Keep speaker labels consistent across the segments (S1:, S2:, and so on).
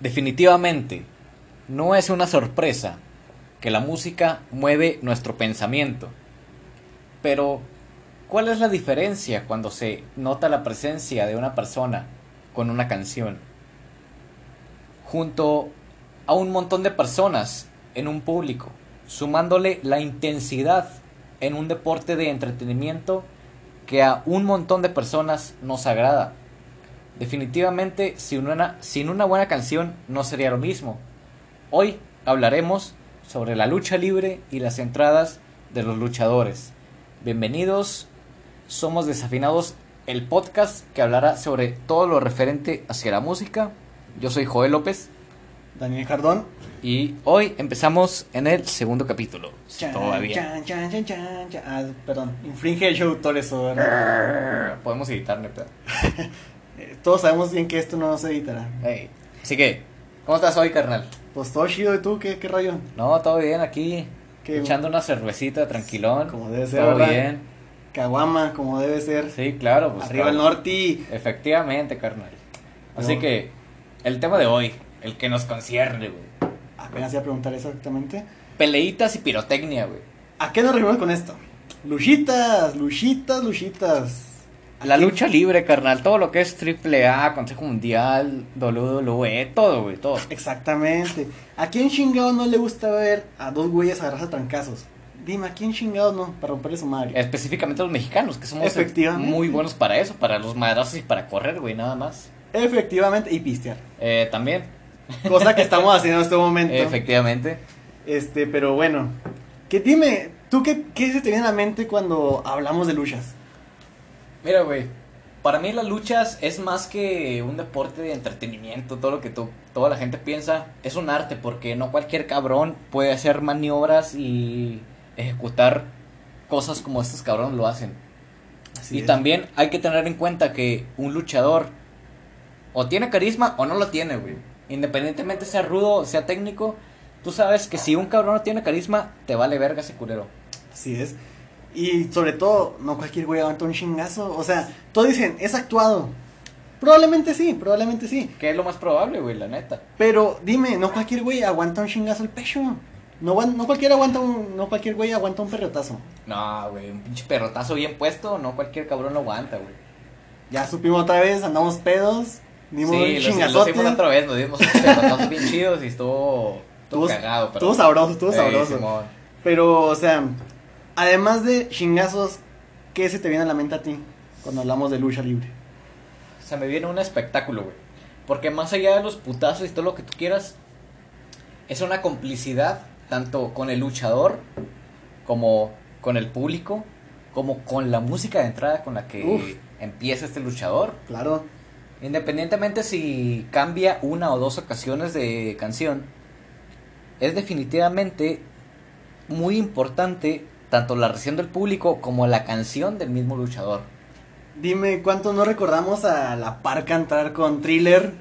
S1: Definitivamente, no es una sorpresa que la música mueve nuestro pensamiento. Pero, ¿cuál es la diferencia cuando se nota la presencia de una persona con una canción? Junto a un montón de personas en un público, sumándole la intensidad en un deporte de entretenimiento que a un montón de personas nos agrada. Definitivamente, sin una, sin una buena canción no sería lo mismo. Hoy hablaremos sobre la lucha libre y las entradas de los luchadores. Bienvenidos, somos Desafinados, el podcast que hablará sobre todo lo referente hacia la música. Yo soy Joel López.
S2: Daniel Jardón.
S1: Y hoy empezamos en el segundo capítulo.
S2: Chan,
S1: Todavía.
S2: chan, chan, chan, chan, chan. Ah, perdón, infringe el show todo.
S1: Podemos editar, neta.
S2: Eh, Todos sabemos bien que esto no se editará.
S1: Así que, ¿cómo estás hoy, carnal?
S2: Pues todo chido, ¿y tú qué, qué rollo?
S1: No, todo bien aquí.
S2: Qué-
S1: Echando una cervecita, tranquilón.
S2: Como debe ser,
S1: Todo
S2: ¿verdad?
S1: bien.
S2: Caguama, como debe ser.
S1: Sí, claro. Pues,
S2: Arriba el
S1: claro.
S2: norte.
S1: Efectivamente, carnal. Así
S2: No.
S1: que, el tema de hoy, el que nos concierne, güey.
S2: Apenas iba a preguntar exactamente.
S1: Peleitas y pirotecnia, güey.
S2: ¿A qué nos referimos con esto? Luchitas, luchitas, luchitas.
S1: La lucha libre, carnal. Todo lo que es AAA, Consejo Mundial, WWE, todo, güey, todo.
S2: Exactamente. ¿A quién chingado no le gusta ver a dos güeyes agarrarse a trancazos? Dime, ¿a quién chingado no? Para romperle su madre.
S1: Específicamente los mexicanos, que somos muy buenos para eso, para los madrazos y para correr, güey, nada más.
S2: Efectivamente, y pistear.
S1: Eh, también,
S2: Cosa que estamos haciendo en este momento.
S1: efectivamente.
S2: Este, pero bueno. Que dime, ¿tú qué, qué se te viene a la mente cuando hablamos de luchas?
S1: Mira, güey, para mí las luchas es más que un deporte de entretenimiento, todo lo que to- toda la gente piensa, es un arte, porque no cualquier cabrón puede hacer maniobras y ejecutar cosas como estos cabrones lo hacen.
S2: Así
S1: y
S2: es.
S1: también hay que tener en cuenta que un luchador o tiene carisma o no lo tiene, güey. Independientemente sea rudo o sea técnico, tú sabes que si un cabrón no tiene carisma, te vale verga ese culero.
S2: Así es. Y sobre todo, no cualquier güey aguanta un chingazo. O sea, todos dicen, es actuado. Probablemente sí, probablemente sí.
S1: Que es lo más probable, güey, la neta.
S2: Pero dime, no cualquier güey aguanta un chingazo al pecho. No, no cualquier aguanta un, no cualquier güey aguanta un perrotazo.
S1: No, güey, un pinche perrotazo bien puesto, no cualquier cabrón lo aguanta, güey.
S2: Ya supimos otra vez, andamos pedos, dimos un
S1: Sí, lo, lo
S2: chingazote.
S1: hicimos otra vez, nos dimos perrotazos bien chidos y estuvo, estuvo
S2: Estuvo-
S1: cagado. Pero...
S2: estuvo sabroso, estuvo sabroso. Pero, o sea, además de chingazos, ¿qué se te viene a la mente a ti cuando hablamos de lucha libre?
S1: Se me viene un espectáculo, güey. Porque más allá de los putazos y todo lo que tú quieras, es una complicidad tanto con el luchador como con el público, como con la música de entrada con la que
S2: Uf.
S1: empieza este luchador.
S2: Claro,
S1: Independientemente si cambia una o dos ocasiones de canción, es definitivamente muy importante tanto la reacción del público como la canción del mismo luchador.
S2: dime cuánto no recordamos a la par cantar con thriller.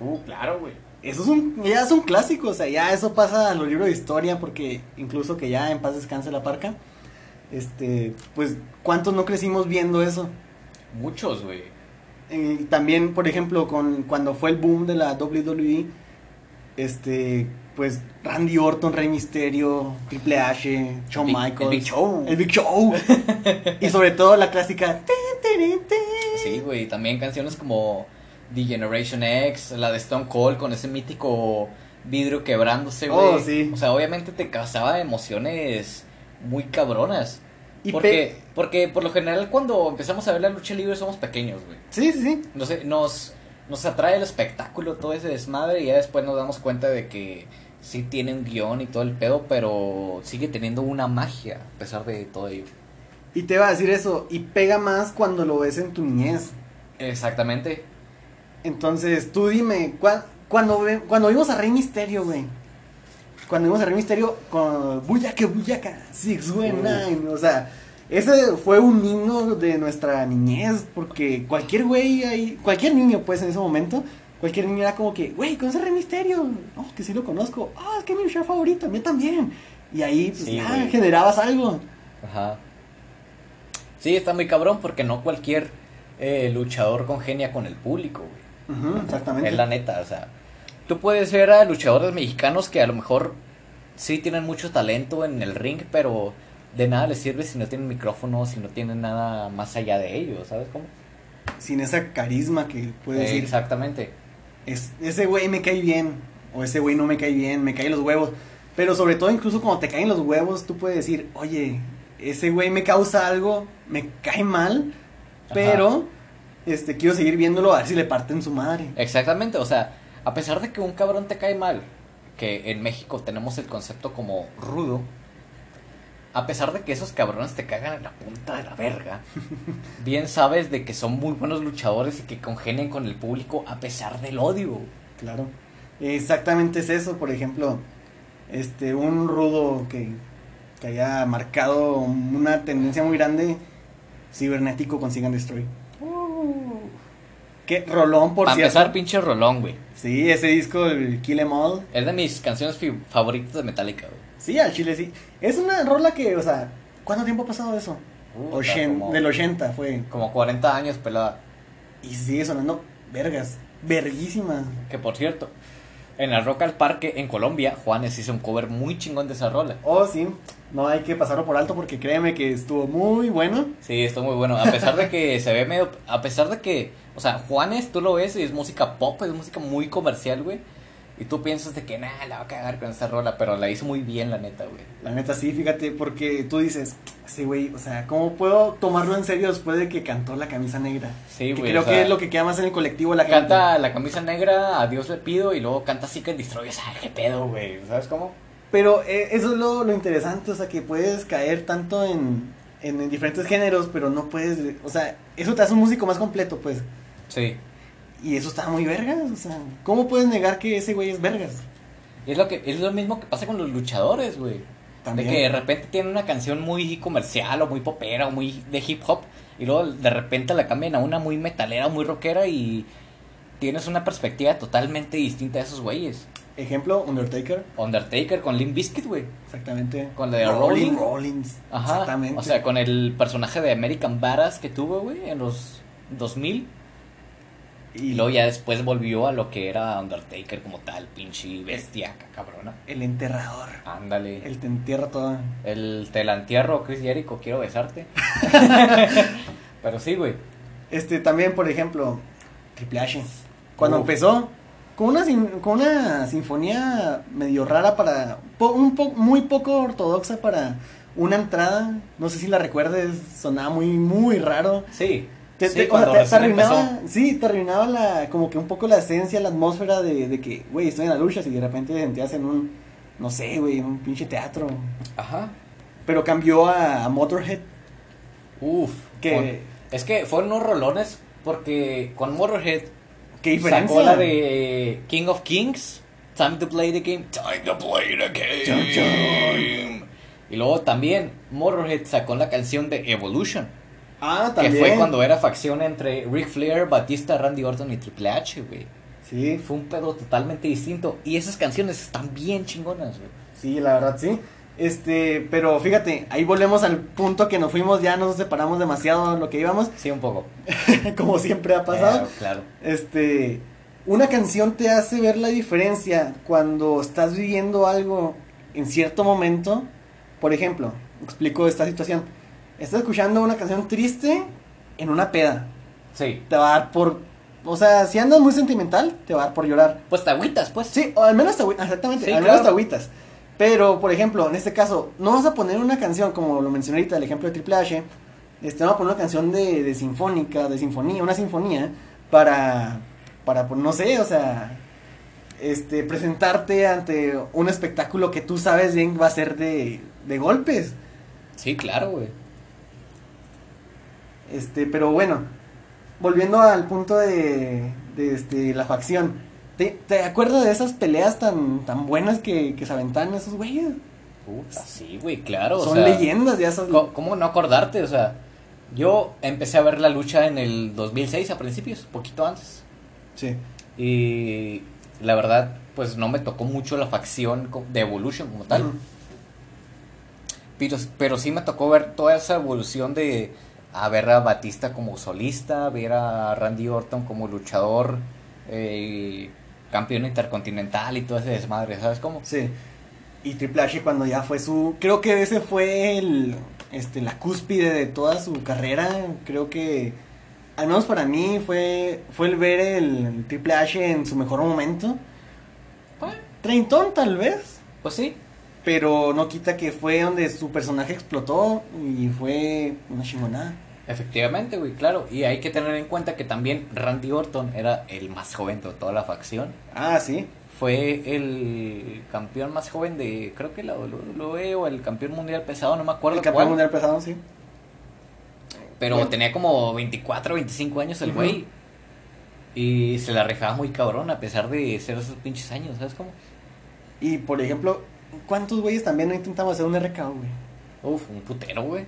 S1: Uh, claro, güey.
S2: Eso es un, ya es un clásico, o sea, ya eso pasa a los libros de historia, porque incluso que ya en paz descanse la parca. Este, pues, ¿cuántos no crecimos viendo eso?
S1: Muchos, güey.
S2: Eh, también, por ejemplo, con cuando fue el boom de la WWE, este, pues Randy Orton, Rey Misterio, Triple H, Shawn
S1: Big-
S2: Michaels,
S1: el Big Show.
S2: el Big Show, y sobre todo la clásica.
S1: Sí, güey. También canciones como The Generation X, la de Stone Cold con ese mítico vidrio quebrándose, güey.
S2: Oh, sí.
S1: O sea, obviamente te causaba emociones muy cabronas.
S2: Y
S1: porque, porque por lo general cuando empezamos a ver la lucha libre somos pequeños, güey.
S2: Sí, sí, sí.
S1: No sé, nos, nos atrae el espectáculo, todo ese desmadre, y ya después nos damos cuenta de que sí tiene un guion y todo el pedo, pero sigue teniendo una magia a pesar de todo ello.
S2: Y te va a decir eso, y pega más cuando lo ves en tu niñez.
S1: Exactamente.
S2: Entonces, tú dime, ¿cuál- cuando, ve- cuando vimos a Rey Misterio, güey? Cuando vimos a Rey Misterio con Buyaka Buyaka, Six Way Nine, o sea, ese fue un himno de nuestra niñez, porque cualquier güey ahí, cualquier niño, pues, en ese momento, cualquier niño era como que, güey, ¿conoces Rey Misterio? Oh, que sí lo conozco. Ah, es que es mi show favorito, a mí también. Y ahí, pues,
S1: Sí,
S2: generabas algo.
S1: Ajá. Sí, está muy cabrón porque no cualquier eh, luchador congenia con el público, güey.
S2: Ujú, exactamente.
S1: Es la neta, o sea. tú puedes ver a luchadores mexicanos que a lo mejor sí tienen mucho talento en el ring, pero de nada les sirve si no tienen micrófono, si no tienen nada más allá de ellos, ¿sabes cómo?
S2: Sin esa carisma que puede
S1: Eh,
S2: decir.
S1: exactamente.
S2: Es, ese güey me cae bien, o ese güey no me cae bien, me caen los huevos. Pero sobre todo, incluso cuando te caen los huevos, tú puedes decir, oye, ese güey me causa algo, me cae mal,
S1: Ajá.
S2: pero este quiero seguir viéndolo a ver si le parten su madre.
S1: Exactamente, o sea, a pesar de que un cabrón te cae mal, que en México tenemos el concepto como rudo, a pesar de que esos cabrones te cagan en la punta de la verga, bien sabes de que son muy buenos luchadores y que congenian con el público a pesar del odio.
S2: Claro. Exactamente es eso, por ejemplo, este un rudo que, que haya marcado una tendencia muy grande, cibernético con Sigan Destroy. Que rolón por
S1: Para
S2: cierto.
S1: empezar, pinche rolón, güey.
S2: Sí, ese disco, el Kill Em All.
S1: Es de mis canciones favoritas de Metallica, güey.
S2: Sí, al chile sí. Es una rola que, o sea, ¿cuánto tiempo ha pasado eso?
S1: Puta,
S2: Ochen-
S1: como-
S2: Del 80 fue.
S1: Como 40 años pelada.
S2: Y sigue sonando vergas. Verguísima.
S1: Que por cierto, en el Rock al Parque en Colombia, Juanes hizo un cover muy chingón de esa rola.
S2: Oh, sí. No hay que pasarlo por alto porque créeme que estuvo muy bueno.
S1: Sí, está muy bueno. A pesar de que se ve medio. A pesar de que. O sea, Juanes, tú lo ves y es música pop, es música muy comercial, güey. Y tú piensas de que, nada, la va a cagar con esta rola, pero la hizo muy bien, la neta, güey.
S2: La neta sí, fíjate, porque tú dices, sí, güey, o sea, ¿cómo puedo tomarlo en serio después de que cantó la camisa negra?
S1: Sí,
S2: que
S1: güey.
S2: creo
S1: o sea,
S2: que es lo que queda más en el colectivo la gente.
S1: Canta la camisa negra, a Dios le pido, y luego canta Seek and Destroy. O sea, qué pedo, güey. ¿Sabes cómo?
S2: Pero eh, eso es lo, lo interesante, o sea, que puedes caer tanto en, en, en diferentes géneros, pero no puedes, o sea, eso te hace un músico más completo, pues.
S1: Sí.
S2: Y eso está muy vergas, o sea, ¿cómo puedes negar que ese güey es vergas?
S1: Es lo, que, es lo mismo que pasa con los luchadores, güey. De que de repente tienen una canción muy comercial o muy popera o muy de hip hop y luego de repente la cambian a una muy metalera o muy rockera y tienes una perspectiva totalmente distinta de esos güeyes.
S2: Ejemplo, Undertaker,
S1: Undertaker con Limp Bizkit, güey.
S2: exactamente.
S1: Con la de
S2: Rolling
S1: Rolling.
S2: Rollins.
S1: Ajá.
S2: Exactamente.
S1: O sea, con el personaje de American Badass que tuvo, güey, en los 2000. Y luego ya después volvió a lo que era Undertaker como tal, pinche bestia, cabrona.
S2: El enterrador.
S1: Ándale.
S2: El te entierra toda.
S1: El te la entierro, Chris Jericho, quiero besarte. Pero sí, güey.
S2: Este, también, por ejemplo, Triple H. Cuando
S1: Uf.
S2: empezó, con una, sin- con una sinfonía medio rara para. un po- muy poco ortodoxa para una entrada. No sé si la recuerdes, sonaba muy, muy raro.
S1: Sí.
S2: Te,
S1: sí,
S2: te- o sea,
S1: cuando
S2: te- te
S1: recién
S2: arruinaba,
S1: empezó.
S2: sí, te arruinaba la, como que un poco la esencia, la atmósfera de, de que, güey, estoy en la lucha, y de repente te sentías en un, no sé, güey, un pinche teatro.
S1: Ajá.
S2: Pero cambió a, a Motorhead,
S1: Uf.
S2: que,
S1: con- Es que fueron unos rolones porque con Motorhead
S2: qué diferencia.
S1: sacó la de King of Kings, Time to Play the Game, Time to Play the Game. Y luego también Motorhead sacó la canción de Evolution,
S2: Ah,
S1: que
S2: también.
S1: fue cuando era facción entre Ric Flair, Batista, Randy Orton y Triple H, güey.
S2: Sí,
S1: Fue un pedo totalmente distinto. Y esas canciones están bien chingonas, güey.
S2: sí, la verdad, sí. Este, pero fíjate, ahí volvemos al punto que nos fuimos, ya nos separamos demasiado de lo que íbamos,
S1: Sí, un poco.
S2: como siempre ha pasado.
S1: Eh, claro.
S2: Este, una canción te hace ver la diferencia cuando estás viviendo algo en cierto momento. Por ejemplo, explico esta situación. Estás escuchando una canción triste en una peda.
S1: Sí.
S2: Te va a dar por, o sea, si andas muy sentimental, te va a dar por llorar.
S1: Pues te agüitas, pues.
S2: Sí, o al menos te agüitas, exactamente,
S1: Sí,
S2: al menos
S1: claro.
S2: te agüitas. Pero, por ejemplo, en este caso, no vas a poner una canción, como lo mencioné ahorita, el ejemplo de Triple H, este, vamos a poner una canción de, de sinfónica, de sinfonía, una sinfonía, para, para, pues, no sé, o sea, este, presentarte ante un espectáculo que tú sabes bien va a ser de, de golpes.
S1: Sí, claro, güey.
S2: Este, pero bueno, volviendo al punto de, de este, la facción. ¿Te, te acuerdas de esas peleas tan, tan buenas que, que se aventaban esos güeyes?
S1: Puta, sí, güey, claro. o
S2: Son
S1: sea,
S2: leyendas de esas.
S1: co- ¿Cómo no acordarte? O sea, yo empecé a ver la lucha en el 2006 a principios, poquito antes.
S2: Sí.
S1: Y la verdad, pues no me tocó mucho la facción de Evolution como tal. Pero, pero sí me tocó ver toda esa evolución de a ver a Batista como solista, ver a Randy Orton como luchador, eh, campeón intercontinental y todo ese desmadre, ¿sabes cómo?
S2: Sí. Y Triple H cuando ya fue su... Creo que ese fue el, este, la cúspide de toda su carrera. Creo que, al menos para mí, fue, fue el ver el Triple H en su mejor momento.
S1: Pues,
S2: Treintón tal vez.
S1: pues sí,
S2: Pero no quita que fue donde su personaje explotó y fue una chingonada.
S1: efectivamente, güey, claro. Y hay que tener en cuenta que también Randy Orton era el más joven de toda la facción.
S2: Ah, sí.
S1: Fue el campeón más joven de, creo que la WWE o el campeón mundial pesado, no me acuerdo
S2: El campeón
S1: cuál.
S2: mundial pesado, sí.
S1: Pero
S2: Bueno.
S1: tenía como 24, 25 años el güey. Y se la rejaba muy cabrón a pesar de ser esos pinches años, ¿sabes cómo?
S2: Y por ejemplo, ¿cuántos güeyes también no intentamos hacer un RKO, güey?
S1: Uf, un putero, güey.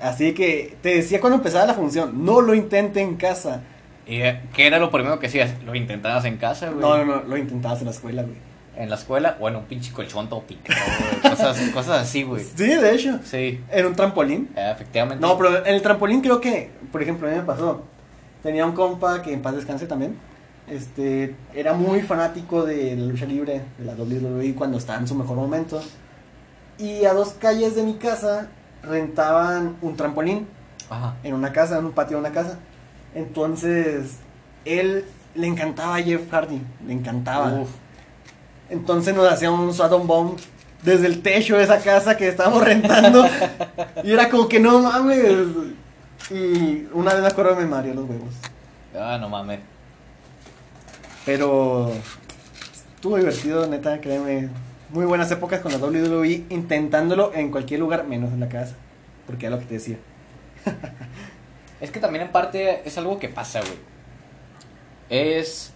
S2: Así que te decía cuando empezaba la función, no lo intente en casa.
S1: ¿Y eh, qué era lo primero que hacías? Lo intentabas en casa, güey.
S2: No, no, no, lo intentabas en la escuela, güey.
S1: En la escuela o en un pinche colchón todo picado. Cosas, cosas así, güey.
S2: Sí, de hecho.
S1: Sí,
S2: En un trampolín.
S1: eh, efectivamente.
S2: No, pero en el trampolín creo que, por ejemplo, a mí me pasó. Tenía un compa que en paz descanse también. Este, era muy fanático de la lucha libre, de la WWE cuando estaba en su mejor momento. Y a dos calles de mi casa rentaban un trampolín
S1: Ajá.
S2: en una casa, en un patio de una casa. Entonces, él le encantaba a Jeff Hardy, le encantaba.
S1: Uf.
S2: Entonces nos hacía un Sodom Bomb desde el techo de esa casa que estábamos rentando. y era como que no mames. Y una vez me acuerdo me mareó los huevos.
S1: Ah, no mames.
S2: Pero estuvo divertido, neta, créeme. Muy buenas épocas con la WWE intentándolo en cualquier lugar menos en la casa. Porque era lo que te decía.
S1: Es que también en parte es algo que pasa, güey. Es.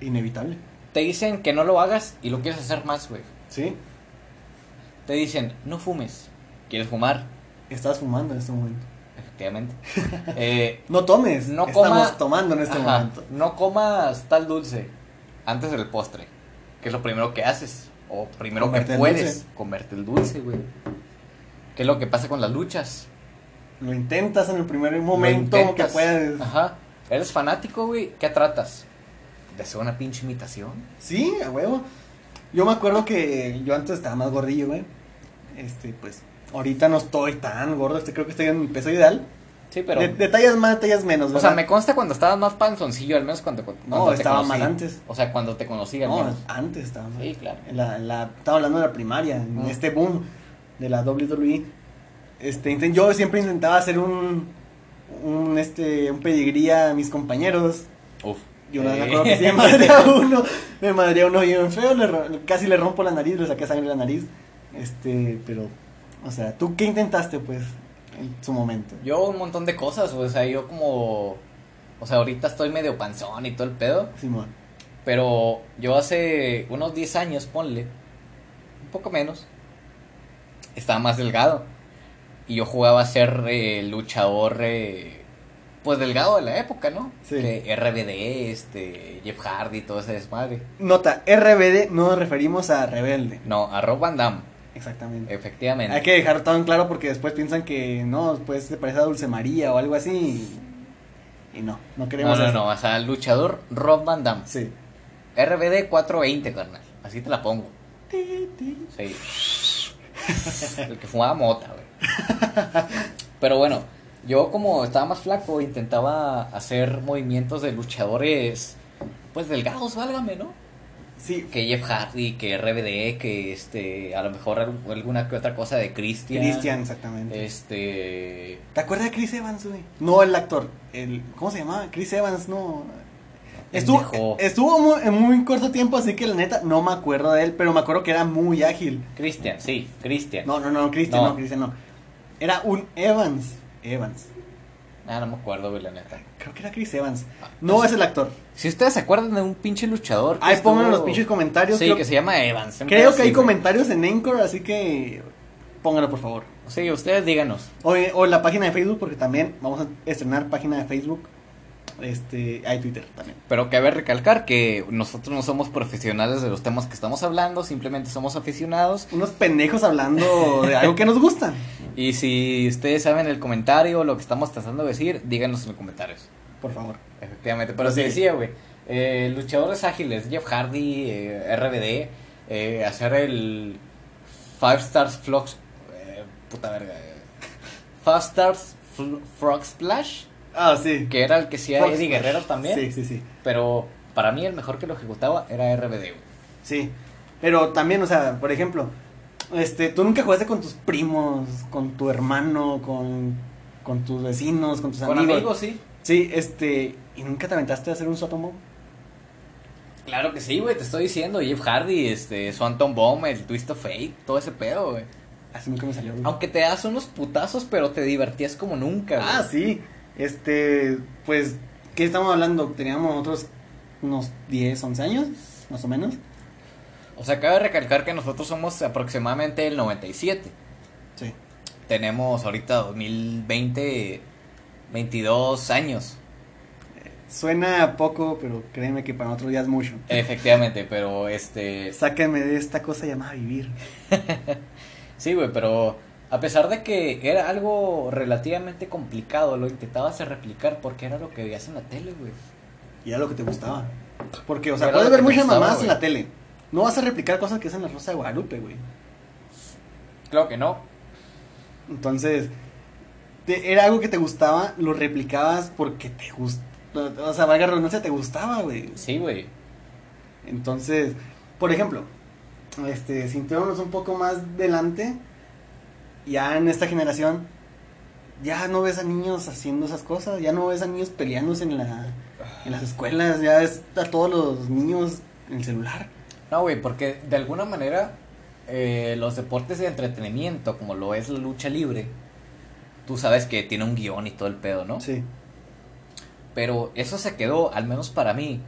S2: Inevitable.
S1: Te dicen que no lo hagas y lo quieres hacer más, güey.
S2: ¿Sí?
S1: Te dicen, no fumes. ¿Quieres fumar?
S2: Estás fumando en este momento.
S1: Efectivamente. Eh,
S2: No tomes.
S1: no
S2: Estamos
S1: coma-
S2: tomando en este
S1: Ajá,
S2: momento.
S1: No comas tal dulce antes del postre. Que es lo primero que haces. O primero que puedes. Comerte el dulce, güey. ¿Qué es lo que pasa con las luchas?
S2: Lo intentas en el primer momento que puedas.
S1: Ajá. Eres fanático, güey. ¿Qué tratas? ¿De hacer una pinche imitación?
S2: Sí, a huevo. Yo me acuerdo que yo antes estaba más gordillo, güey. Este, pues, ahorita no estoy tan gordo, este, creo que estoy en mi peso ideal.
S1: Sí, pero.
S2: De, de tallas más, tallas menos,
S1: o
S2: ¿verdad?
S1: sea, me consta cuando estabas más panzoncillo, al menos cuando, cuando
S2: No,
S1: te
S2: estaba
S1: conocí.
S2: más antes.
S1: O sea, cuando te conocí, al
S2: No,
S1: menos.
S2: antes estaba más.
S1: Sí, claro.
S2: En la, en la- estaba hablando de la primaria, en
S1: Ah.
S2: este boom de la WWE. Este, yo siempre intentaba hacer un, un, este, un pedigrí a mis compañeros.
S1: Uf.
S2: Yo vez me
S1: Eh.
S2: acuerdo que sí me madre a uno, me madre a uno bien feo, le casi le rompo la nariz, le saqué sangre de la nariz. Este, pero, o sea, ¿tú qué intentaste, pues, en su momento?
S1: Yo un montón de cosas, o sea, yo como... O sea, ahorita estoy medio panzón y todo el pedo.
S2: Simón.
S1: Pero yo hace unos 10 años, ponle, un poco menos, estaba más delgado. Y yo jugaba a ser eh, luchador, eh, pues delgado de la época, ¿no?
S2: Sí.
S1: Que RBD, este, Jeff Hardy, todo ese desmadre.
S2: Nota, RBD no nos referimos a rebelde.
S1: No, a Rob Van Damme,
S2: Exactamente.
S1: efectivamente.
S2: Hay que dejar todo en claro porque después piensan que no, pues se parece a Dulce María o algo así. Y, y no, no
S1: No,
S2: queremos
S1: no,
S2: eso.
S1: no, o sea, luchador Rob Van Damme.
S2: Sí.
S1: RBD 420, carnal. Así te la pongo. Sí. El que fumaba mota, güey. Pero bueno, yo como estaba más flaco, intentaba hacer movimientos de luchadores, pues delgados, válgame, ¿no?
S2: Sí,
S1: Que Jeff Hardy, que RBD, que este, a lo mejor algu- alguna que otra cosa de Christian.
S2: Cristian, exactamente.
S1: Este.
S2: ¿Te acuerdas de Chris Evans, güey? No el actor, el ¿cómo se llamaba? Chris Evans, no. Estuvo,
S1: Pendejo.
S2: estuvo muy, en muy corto tiempo, así que la neta no me acuerdo de él, pero me acuerdo que era muy ágil.
S1: Christian, sí, Christian.
S2: No, no, no, Christian, no,
S1: No.
S2: Christian no. Era un Evans. Evans.
S1: Ah, no me acuerdo, güey, la neta.
S2: Creo que era Chris Evans. No es el actor.
S1: Si ustedes se acuerdan de un pinche luchador.
S2: Ahí pongan en los
S1: estuvo-
S2: pinches comentarios.
S1: Sí,
S2: creo
S1: que se llama Evans.
S2: creo que hay
S1: güey.
S2: comentarios en Anchor, así que pónganlo por favor.
S1: Sí, ustedes díganos.
S2: O, o en la página de Facebook, porque también vamos a estrenar página de Facebook. Este, hay Twitter también.
S1: Pero cabe recalcar que nosotros no somos profesionales de los temas que estamos hablando, simplemente somos aficionados.
S2: Unos pendejos hablando de algo que nos gusta.
S1: Y si ustedes saben el comentario o lo que estamos tratando de decir, díganos en los comentarios.
S2: Por favor.
S1: Efectivamente. Pero
S2: Sí.
S1: se decía, güey. Eh, luchadores ágiles, Jeff Hardy, eh, RBD, eh, hacer el Five Stars Flux, eh, puta verga, eh, Five Stars Frog Splash,
S2: Ah, sí.
S1: que era el que hacía
S2: Frog
S1: Eddie. Guerrero también,
S2: Sí, sí, sí.
S1: pero para mí el mejor que lo ejecutaba era RBD. güey.
S2: Sí. Pero también, o sea, por ejemplo, este, tú nunca jugaste con tus primos, con tu hermano, con, con tus vecinos, con tus
S1: Con
S2: amigos.
S1: amigos, sí.
S2: Sí, este, ¿y nunca te aventaste a hacer un sotomo?
S1: Claro que sí, güey, te estoy diciendo, Jeff Hardy, este, Swanton Bomb, el Twist of Fate, todo ese pedo, güey.
S2: Así nunca me salió. güey.
S1: Aunque te das unos putazos, pero te divertías como nunca, güey.
S2: Ah, sí. Este, pues, ¿qué estamos hablando? Teníamos nosotros unos 10, 11 años, más o menos.
S1: O sea, cabe recalcar que nosotros somos aproximadamente el 97.
S2: Sí.
S1: Tenemos ahorita 2020, 22 años.
S2: Suena poco, pero créeme que para nosotros ya es mucho.
S1: Efectivamente, pero este...
S2: Sáquenme de esta cosa llamada vivir.
S1: Sí, güey, pero a pesar de que era algo relativamente complicado, lo intentabas replicar porque era lo que veías en la tele, güey.
S2: Y era lo que te gustaba. Porque, o sea, puedes ver muchas
S1: gustaba,
S2: mamadas en la tele. No vas a replicar cosas que hacen la Rosa de Guadalupe, güey.
S1: Claro que no.
S2: Entonces, te- era algo que te gustaba, lo replicabas porque te gustaba. O sea, valga la redundancia, te gustaba, güey.
S1: Sí, güey.
S2: Entonces, por ejemplo, este, sintiéndonos un poco más delante, ya en esta generación, ya no ves a niños haciendo esas cosas, ya no ves a niños peleándose en, la, en las escuelas, ya ves a todos los niños en el celular.
S1: No, güey, porque de alguna manera eh, los deportes de entretenimiento, como lo es la lucha libre, tú sabes que tiene un guion y todo el pedo, ¿no?
S2: Sí.
S1: Pero eso se quedó, al menos para mí,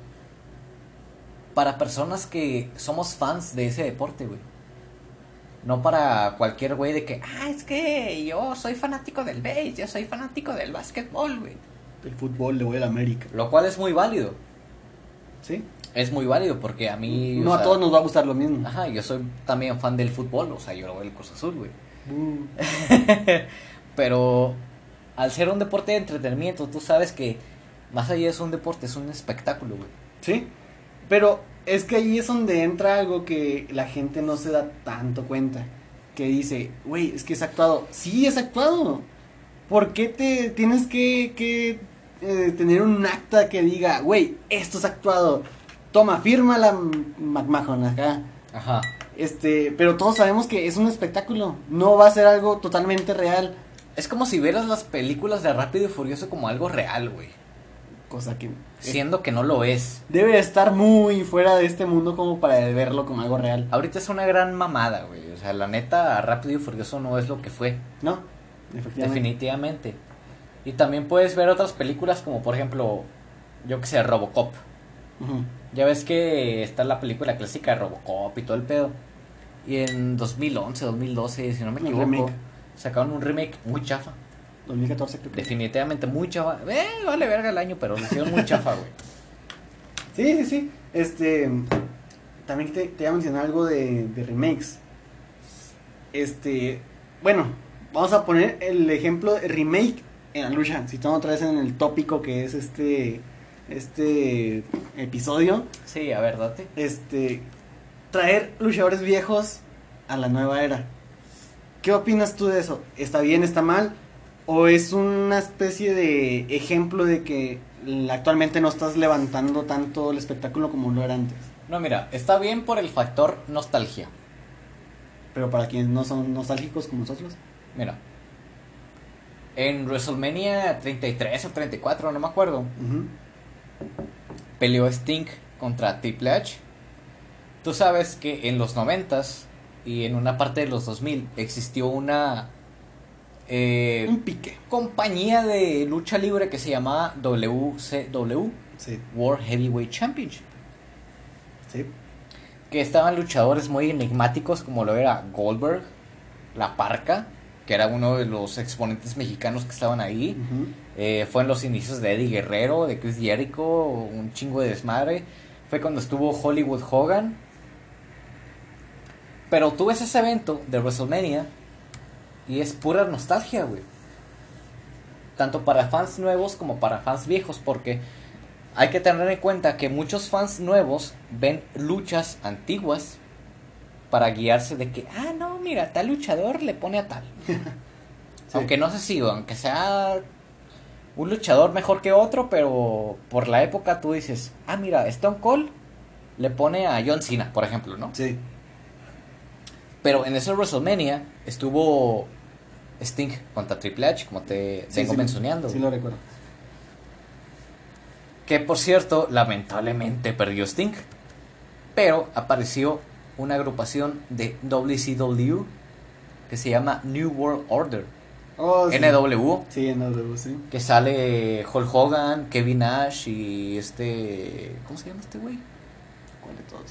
S1: para personas que somos fans de ese deporte, güey. No para cualquier güey de que, ah, es que yo soy fanático del base, yo soy fanático del básquetbol, güey.
S2: El fútbol le voy a la América.
S1: Lo cual es muy válido.
S2: ¿Sí?
S1: Es muy válido porque a mí...
S2: no
S1: o
S2: a
S1: sea,
S2: todos nos va a gustar lo mismo.
S1: Ajá, yo soy también fan del fútbol, o sea, yo lo voy al Cruz Azul, güey.
S2: Uh,
S1: Pero al ser un deporte de entretenimiento, tú sabes que más allá de ser un deporte, es un espectáculo, güey.
S2: Sí. Pero es que ahí es donde entra algo que la gente no se da tanto cuenta. Que dice, güey, es que es actuado. Sí, es actuado. ¿Por qué te tienes que, que eh, tener un acta que diga, güey, esto es actuado? Toma, fírmala, McMahon, acá.
S1: Ajá.
S2: Este, pero todos sabemos que es un espectáculo. No va a ser algo totalmente real.
S1: Es como si vieras las películas de Rápido y Furioso como algo real, güey.
S2: Cosa que
S1: Siendo que no lo es.
S2: debe estar muy fuera de este mundo como para verlo como algo real.
S1: Ahorita es una gran mamada, güey. O sea, la neta, Rápido y Furioso no es lo que fue.
S2: ¿No? Efectivamente.
S1: Definitivamente. Y también puedes ver otras películas como, por ejemplo, yo que sé, Robocop. Ya ves que está la película clásica de Robocop y todo el pedo. Y en 2011, 2012, si no me equivoco, sacaron un remake muy chafa.
S2: 2014 creo que.
S1: Definitivamente muy chafa. Eh, vale verga el año, pero lo hicieron muy chafa, güey.
S2: Sí, sí, sí. Este. También te, te voy a mencionar algo de, de remakes. Este. Bueno, vamos a poner el ejemplo de remake en la lucha. Si estamos otra vez en el tópico que es este. Este episodio.
S1: Sí, a ver, date.
S2: Este. Traer luchadores viejos a la nueva era. ¿Qué opinas tú de eso? ¿Está bien, está mal? ¿O es una especie de ejemplo de que actualmente no estás levantando tanto el espectáculo como lo era antes?
S1: No, mira, está bien por el factor nostalgia.
S2: Pero para quienes no son nostálgicos como nosotros.
S1: Mira. En WrestleMania 33 o 34, no me acuerdo. Peleó Sting contra Triple H. Tú sabes que en los 90s y en una parte de los 2000 existió una eh,
S2: Un pique.
S1: compañía de lucha libre que se llamaba WCW,
S2: Sí,
S1: World Heavyweight Championship.
S2: sí.
S1: Que estaban luchadores muy enigmáticos como lo era Goldberg, La Parca, que era uno de los exponentes mexicanos que estaban ahí. Eh, fue en los inicios de Eddie Guerrero, de Chris Jericho, un chingo de desmadre. Fue cuando estuvo Hollywood Hogan. Pero tú ves ese evento de WrestleMania y es pura nostalgia, güey. Tanto para fans nuevos como para fans viejos, porque hay que tener en cuenta que muchos fans nuevos ven luchas antiguas para guiarse de que, ah, no, mira, tal luchador le pone a tal. Aunque no sé si, aunque sea un luchador mejor que otro, pero por la época tú dices, ah, mira, Stone Cold le pone a John Cena, por ejemplo, ¿no?
S2: Sí.
S1: Pero en ese WrestleMania estuvo Sting contra Triple H, como te
S2: Sí,
S1: vengo
S2: sí,
S1: mencionando.
S2: Sí, lo recuerdo.
S1: Que por cierto, lamentablemente perdió Sting. Pero apareció una agrupación de WCW que se llama New World Order.
S2: Oh, sí.
S1: NW.
S2: Sí, NW, sí.
S1: Que sale Hulk Hogan, Kevin Nash y este. ¿Cómo se llama este güey?
S2: ¿Cuál de todos?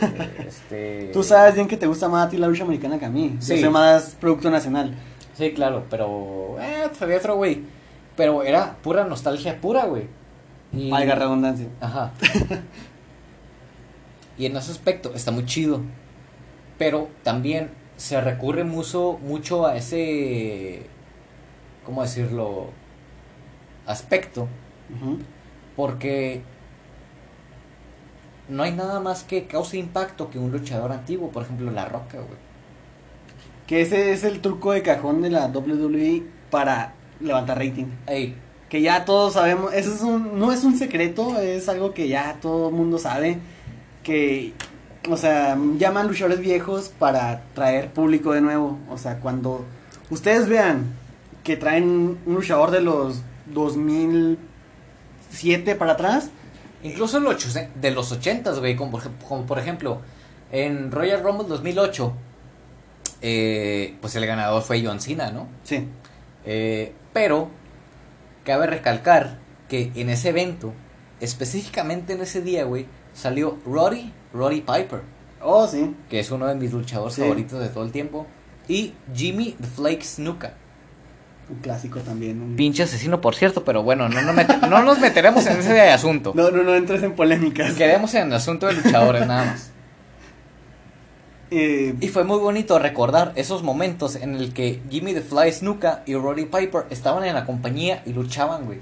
S1: Eh, este.
S2: Tú sabes bien que te gusta más a ti la lucha americana que a mí.
S1: Sí.
S2: Yo soy más producto nacional.
S1: Sí, claro, pero. Eh, había otro güey. Pero era pura nostalgia pura, güey. Y...
S2: Valga redundancia.
S1: Ajá. y en ese aspecto está muy chido. Pero también se recurre mucho, mucho a ese. ¿Cómo decirlo? Aspecto. Porque no hay nada más que cause impacto que un luchador antiguo. Por ejemplo, La Roca, güey.
S2: Que ese es el truco de cajón de la WWE para levantar rating.
S1: Ey,
S2: Que ya todos sabemos, eso es un, no es un secreto, es algo que ya todo el mundo sabe. Que, o sea, llaman luchadores viejos para traer público de nuevo. O sea, cuando ustedes vean que traen un luchador de los 2007 para atrás,
S1: Incluso los ocho- de los 80, güey, como, como por ejemplo, en Royal Rumble 2008, eh, pues el ganador fue John Cena, ¿no?
S2: sí,
S1: Eh, pero cabe recalcar que en ese evento, específicamente en ese día, güey, salió Roddy, Roddy Piper,
S2: oh sí,
S1: que es uno de mis luchadores
S2: Sí.
S1: favoritos de todo el tiempo, y Jimmy the Flake Snuka.
S2: un clásico también. un-
S1: Pinche asesino, por cierto, pero bueno, no no nos meteremos en ese asunto.
S2: No, no, no entres en polémicas.
S1: Quedemos en el asunto de luchadores nada más.
S2: Eh,
S1: Y fue muy bonito recordar esos momentos en el que Jimmy the Fly Snuka y Roddy Piper estaban en la compañía y luchaban, güey.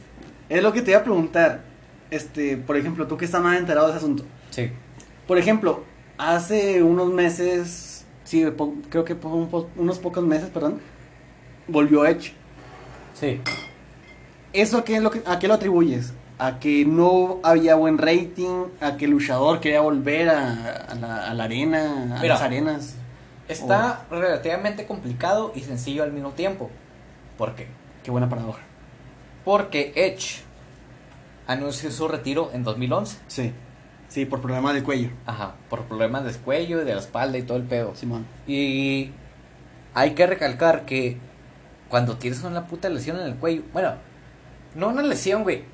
S2: es lo que te iba a preguntar. Este, por ejemplo, tú que estás más enterado de ese asunto.
S1: Sí.
S2: Por ejemplo, hace unos meses, sí, po- creo que po- un po- unos pocos meses, perdón, volvió Edge.
S1: Sí.
S2: ¿Eso a qué, lo que- a qué lo atribuyes? ¿A que no había buen rating? ¿A que el luchador quería volver a, a la, a la arena? ¿A
S1: Mira.
S2: las arenas?
S1: Está relativamente complicado y sencillo al mismo tiempo. ¿Por qué?
S2: Qué buena paradoja.
S1: Porque Edge anunció su retiro en 2011.
S2: Sí, sí, por problemas de cuello,
S1: Ajá, por problemas del cuello y de la espalda y todo el pedo.
S2: Simón.
S1: Y hay que recalcar que cuando tienes una puta lesión en el cuello, bueno, no una lesión, güey.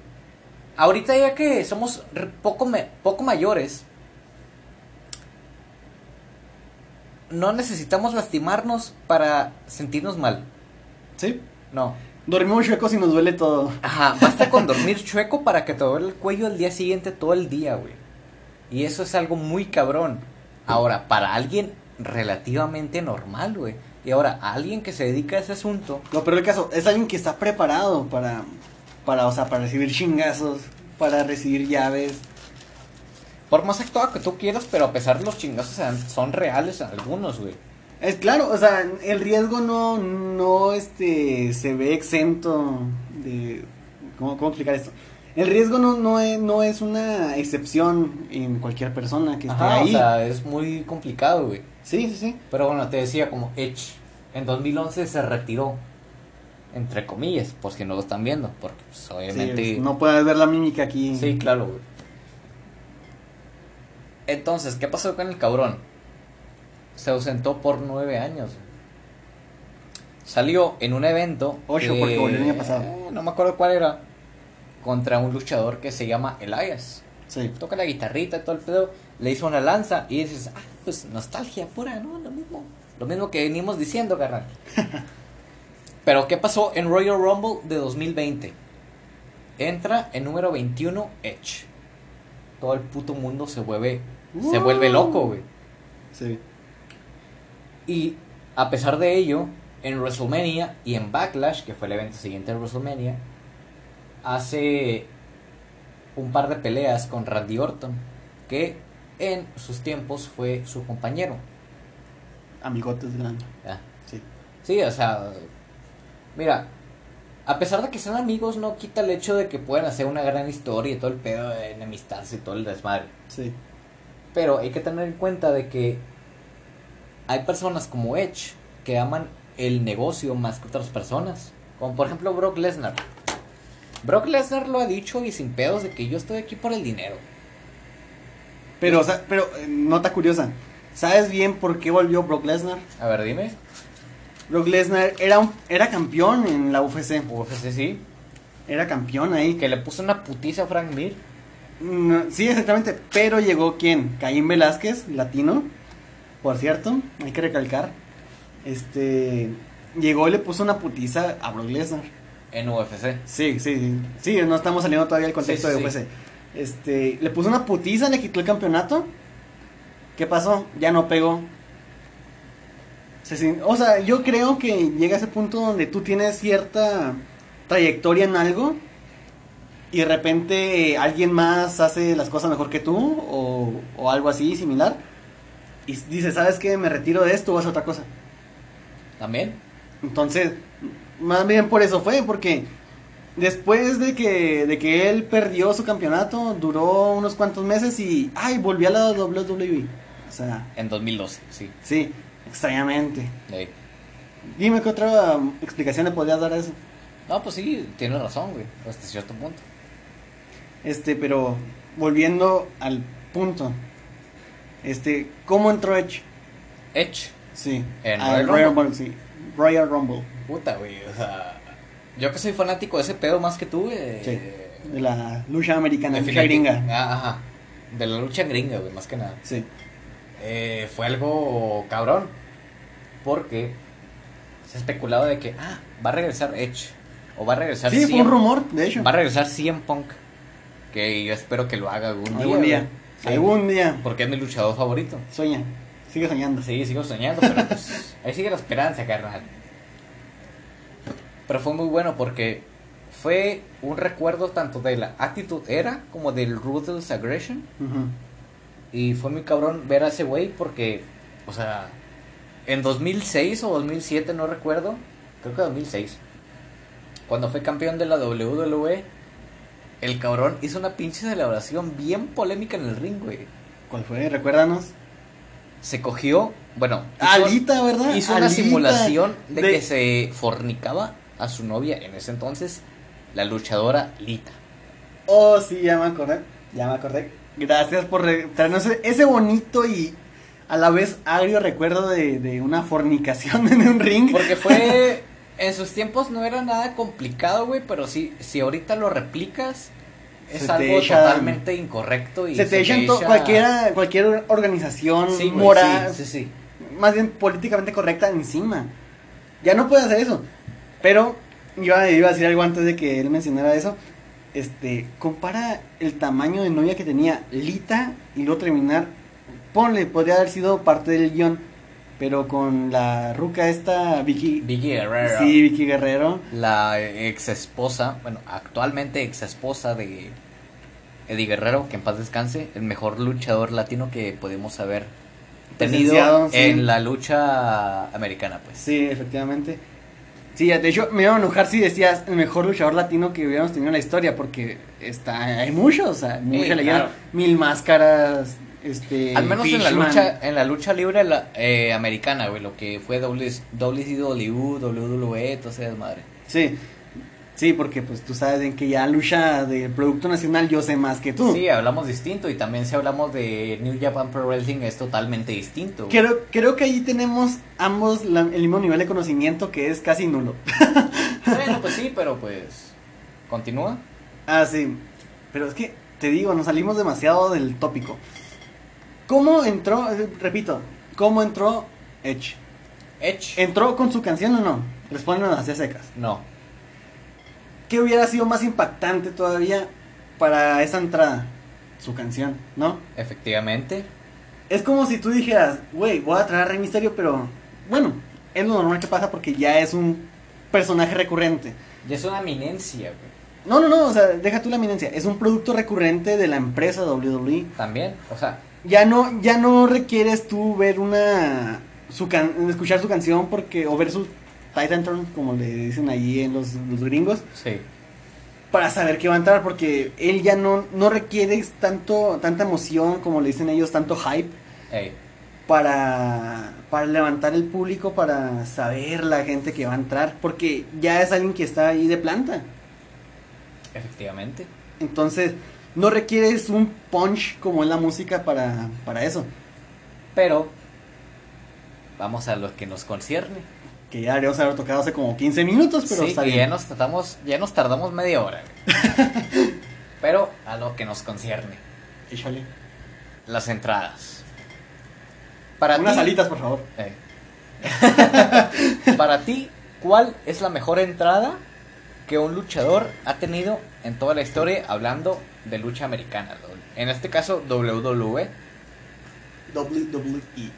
S1: Ahorita ya que somos poco, poco mayores, no necesitamos lastimarnos para sentirnos mal.
S2: Sí.
S1: No.
S2: Dormimos chuecos y nos duele todo.
S1: Ajá, basta con dormir chueco para que te duele el cuello el día siguiente todo el día, güey. Y eso es algo muy cabrón. Ahora, para alguien relativamente normal, güey. Y ahora, a alguien que se dedica a ese asunto,
S2: Lo peor del caso, es alguien que está preparado para, para, o sea, para recibir chingazos, para recibir llaves.
S1: por más actuado que tú quieras, pero a pesar de los chingazos son reales algunos, güey.
S2: Es claro, o sea, el riesgo no, no, este, se ve exento de, ¿cómo, cómo explicar esto? El riesgo no, no, es, no es una excepción en cualquier persona que esté
S1: Ajá,
S2: ahí.
S1: o sea, es muy complicado, güey.
S2: sí, sí, sí.
S1: Pero bueno, te decía como Edge en 2011 se retiró. Entre comillas, por si no lo están viendo, porque pues, obviamente...
S2: Sí, no puedes ver la mímica aquí.
S1: Sí, claro, güey. Entonces, ¿qué pasó con el cabrón? Se ausentó por nueve años. Salió en un evento.
S2: Ocho, porque volvió el año pasado.
S1: eh, no me acuerdo cuál era. Contra un luchador que se llama Elias.
S2: Sí.
S1: Toca la guitarrita y todo el pedo. Le hizo una lanza y dices, ah, pues nostalgia pura, ¿no? Lo mismo. Lo mismo que venimos diciendo, carnal. Pero, ¿qué pasó en Royal Rumble de 2020? Entra en número 21 Edge. Todo el puto mundo se vuelve, se vuelve loco, güey.
S2: Sí.
S1: Y a pesar de ello, en WrestleMania y en Backlash, que fue el evento siguiente de WrestleMania, hace un par de peleas con Randy Orton, que en sus tiempos fue su compañero.
S2: Amigotes grandes.
S1: Ah,
S2: Sí.
S1: Sí, o sea, mira, a pesar de que sean amigos, no quita el hecho de que puedan hacer una gran historia y todo el pedo de enemistarse y todo el desmadre.
S2: Sí.
S1: Pero hay que tener en cuenta de que hay personas como Edge que aman el negocio más que otras personas. Como por ejemplo Brock Lesnar. Brock Lesnar lo ha dicho y sin pedos de que yo estoy aquí por el dinero.
S2: Pero, o sea, pero, eh, nota curiosa. ¿Sabes bien por qué volvió Brock Lesnar?
S1: A ver, dime.
S2: Brock Lesnar era, un, era campeón en la UFC.
S1: UFC sí.
S2: Era campeón ahí.
S1: Que le puso una putiza a Frank Mir.
S2: Mm, Sí, exactamente. Pero llegó quién? Caín Velázquez, latino. Por cierto, hay que recalcar. Este. Llegó y le puso una putiza a Brock Lesnar.
S1: En UFC.
S2: Sí, sí, sí. Sí, no estamos saliendo todavía del contexto
S1: Sí, sí,
S2: de
S1: sí.
S2: UFC. Este. Le puso una putiza, le quitó el campeonato. ¿Qué pasó? Ya no pegó. Se o sea, yo creo que llega a ese punto donde tú tienes cierta trayectoria en algo y de repente alguien más hace las cosas mejor que tú o, o algo así similar y dice, ¿sabes qué? Me retiro de esto o hacer otra cosa.
S1: También.
S2: Entonces, más bien por eso fue, porque después de que, de que él perdió su campeonato, duró unos cuantos meses y, ay, volvió a la WWE. O sea,
S1: En 2012, sí.
S2: sí, extrañamente.
S1: Ey.
S2: Dime qué otra explicación le podrías dar a eso.
S1: No, pues sí, tienes razón, güey. Hasta cierto punto.
S2: Este, pero volviendo al punto. Este, ¿cómo entró Edge?
S1: Edge.
S2: Sí,
S1: En
S2: al
S1: Royal
S2: Royal
S1: Rumble.
S2: Rumble, sí. Royal Rumble.
S1: Puta, güey. O sea, yo que soy fanático de ese pedo más que tú, güey.
S2: Sí. De la lucha americana, lucha
S1: definiti-
S2: gringa.
S1: Ah, Ajá. De la lucha gringa, güey, más que nada.
S2: Sí.
S1: Eh, fue algo cabrón. Porque se especulaba de que, ah, va a regresar Edge. O va a regresar
S2: Sí, fue un rumor, de hecho.
S1: Va a regresar CM Punk. Que yo espero que lo haga algún día.
S2: Algún día.
S1: Sí,
S2: Algún día.
S1: Porque es mi luchador favorito.
S2: Sueña. Sigue soñando.
S1: Sí, sigo soñando, pero pues ahí sigue la esperanza, carnal. Pero fue muy bueno porque fue un recuerdo tanto de la Attitude Era como del Ruthless Aggression.
S2: Ujú.
S1: Y fue muy cabrón ver a ese güey porque, o sea, en 2006 o 2007, no recuerdo, creo que 2006, cuando fue campeón de la WWE, el cabrón hizo una pinche celebración bien polémica en el ring, güey.
S2: ¿Cuál fue? Recuérdanos.
S1: Se cogió, bueno, hizo-
S2: Alita, ¿verdad?
S1: hizo una simulación de, que se fornicaba a su novia en ese entonces, la luchadora Lita.
S2: Oh, sí, ya me acordé. Ya me acordé. Gracias por traernos ese bonito y a la vez agrio recuerdo de, de una fornicación en un ring.
S1: Porque fue, en sus tiempos no era nada complicado, güey, pero sí, si ahorita lo replicas, es
S2: Se te
S1: algo
S2: echa-
S1: totalmente incorrecto y
S2: se te echan to- cualquiera, cualquier organización
S1: Sí,
S2: moral,
S1: sí, sí, sí.
S2: más bien políticamente correcta encima. Ya no puede hacer eso. Pero yo iba a decir algo antes de que él mencionara eso. Este, compara el tamaño de novia que tenía Lita y luego terminar. Ponle, podría haber sido parte del guion, pero con la ruca esta, Vicky.
S1: Vicky Guerrero.
S2: Sí, Vicky Guerrero.
S1: La ex esposa, bueno, actualmente ex esposa de Eddie Guerrero, que en paz descanse, el mejor luchador latino que podemos haber tenido
S2: sí.
S1: en la lucha americana, pues.
S2: Sí, efectivamente. Sí, de hecho me iba a enojar si decías el mejor luchador latino que hubiéramos tenido en la historia, porque está, hay muchos, o sea, mucha leyenda,
S1: claro.
S2: mil máscaras, este...
S1: Al menos en la
S2: Fishman.
S1: lucha, en la lucha libre la- eh, americana, güey, lo que fue WCW, WWE, todo ese desmadre.
S2: Sí, sí, porque pues tú sabes en que ya lucha de producto nacional yo sé más que tú.
S1: Sí, hablamos distinto y también si hablamos de New Japan Pro Wrestling es totalmente distinto. güey.
S2: Creo, creo que ahí tenemos ambos la- el mismo nivel de conocimiento que es casi nulo.
S1: Bueno, pues sí, pero pues continúa.
S2: Ah, sí. Pero es que, te digo, nos salimos demasiado del tópico. ¿Cómo entró, repito, cómo entró Edge?
S1: Edge.
S2: ¿Entró con su canción o no? Respóndenos hacia secas.
S1: No.
S2: ¿Qué hubiera sido más impactante todavía para esa entrada? Su canción, ¿no?
S1: Efectivamente.
S2: Es como si tú dijeras, güey, voy a traer a Rey Misterio, pero bueno, es lo normal que pasa porque ya es un personaje recurrente.
S1: Ya es una eminencia, güey.
S2: No, no, no, o sea, deja tú la eminencia. Es un producto recurrente de la empresa WWE.
S1: También, o sea,
S2: Ya no, ya no requieres tú ver una. Su can- escuchar su canción porque. o ver su Titan Turn, como le dicen ahí en los, los gringos.
S1: sí.
S2: Para saber que va a entrar, porque él ya no, no requiere tanto, tanta emoción, como le dicen ellos, tanto hype.
S1: Ey,
S2: para, para levantar el público, para saber la gente que va a entrar, porque ya es alguien que está ahí de planta.
S1: efectivamente.
S2: Entonces, no requieres un punch como es la música para, para eso.
S1: Pero vamos a lo que nos concierne.
S2: Que ya deberíamos haber tocado hace como 15 minutos, pero
S1: sí,
S2: está
S1: que
S2: bien.
S1: ya nos tratamos, ya nos tardamos media hora. Pero a lo que nos concierne,
S2: Échale.
S1: las entradas. Para
S2: Unas
S1: ti,
S2: alitas, por favor.
S1: Eh. Para ti, ¿cuál es la mejor entrada que un luchador ha tenido en toda la historia hablando de lucha americana? En este caso. WWE.
S2: WWE.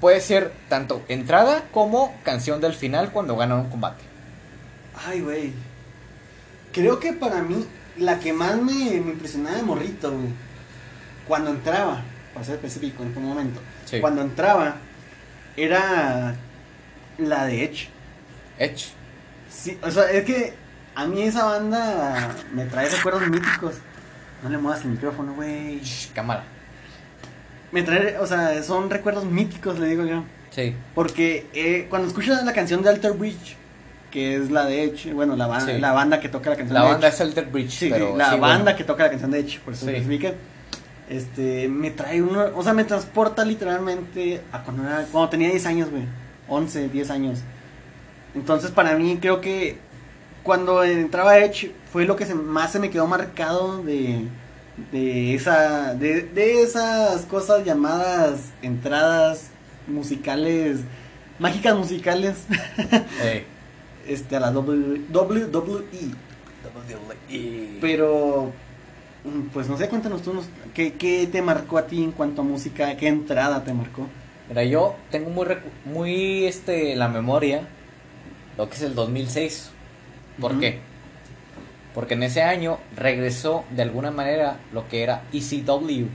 S1: Puede ser tanto entrada como canción del final cuando ganan un combate.
S2: Ay, güey. Creo que para mí, la que más me, me impresionaba de morrito, güey. Cuando entraba, para ser específico en este momento.
S1: Sí.
S2: Cuando entraba, era la de Edge.
S1: Edge.
S2: Sí, o sea, es que a mí esa banda me trae recuerdos míticos. No le muevas el micrófono, güey.
S1: Cámara.
S2: Me trae, o sea, son recuerdos míticos, le digo yo.
S1: Sí.
S2: Porque eh, cuando escuchas la canción de Alter Bridge, que es la de Edge, bueno, la, banda
S1: Sí.
S2: la banda que toca la canción
S1: La
S2: de
S1: banda
S2: Edge.
S1: es Elder Bridge,
S2: Sí,
S1: pero
S2: sí, la
S1: sí,
S2: banda
S1: bueno.
S2: que toca la canción de Edge, por eso
S1: Sí.
S2: especifica. Este, me trae uno, o sea, me transporta literalmente a cuando, era- cuando tenía 10 años, güey. 11, 10 años. Entonces, para mí, creo que cuando entraba Edge fue lo que se- más se me quedó marcado de, de, esa, de, de esas cosas llamadas entradas musicales, mágicas musicales,
S1: Eh.
S2: este, a la WWE.
S1: Y-
S2: Pero, mm, pues no sé, cuéntanos tú, ¿qué, ¿qué te marcó a ti en cuanto a música? ¿Qué entrada te marcó?
S1: Mira, yo tengo muy, recu- muy este, la memoria lo que es el 2006. ¿Por qué? Porque en ese año regresó de alguna manera lo que era ECW.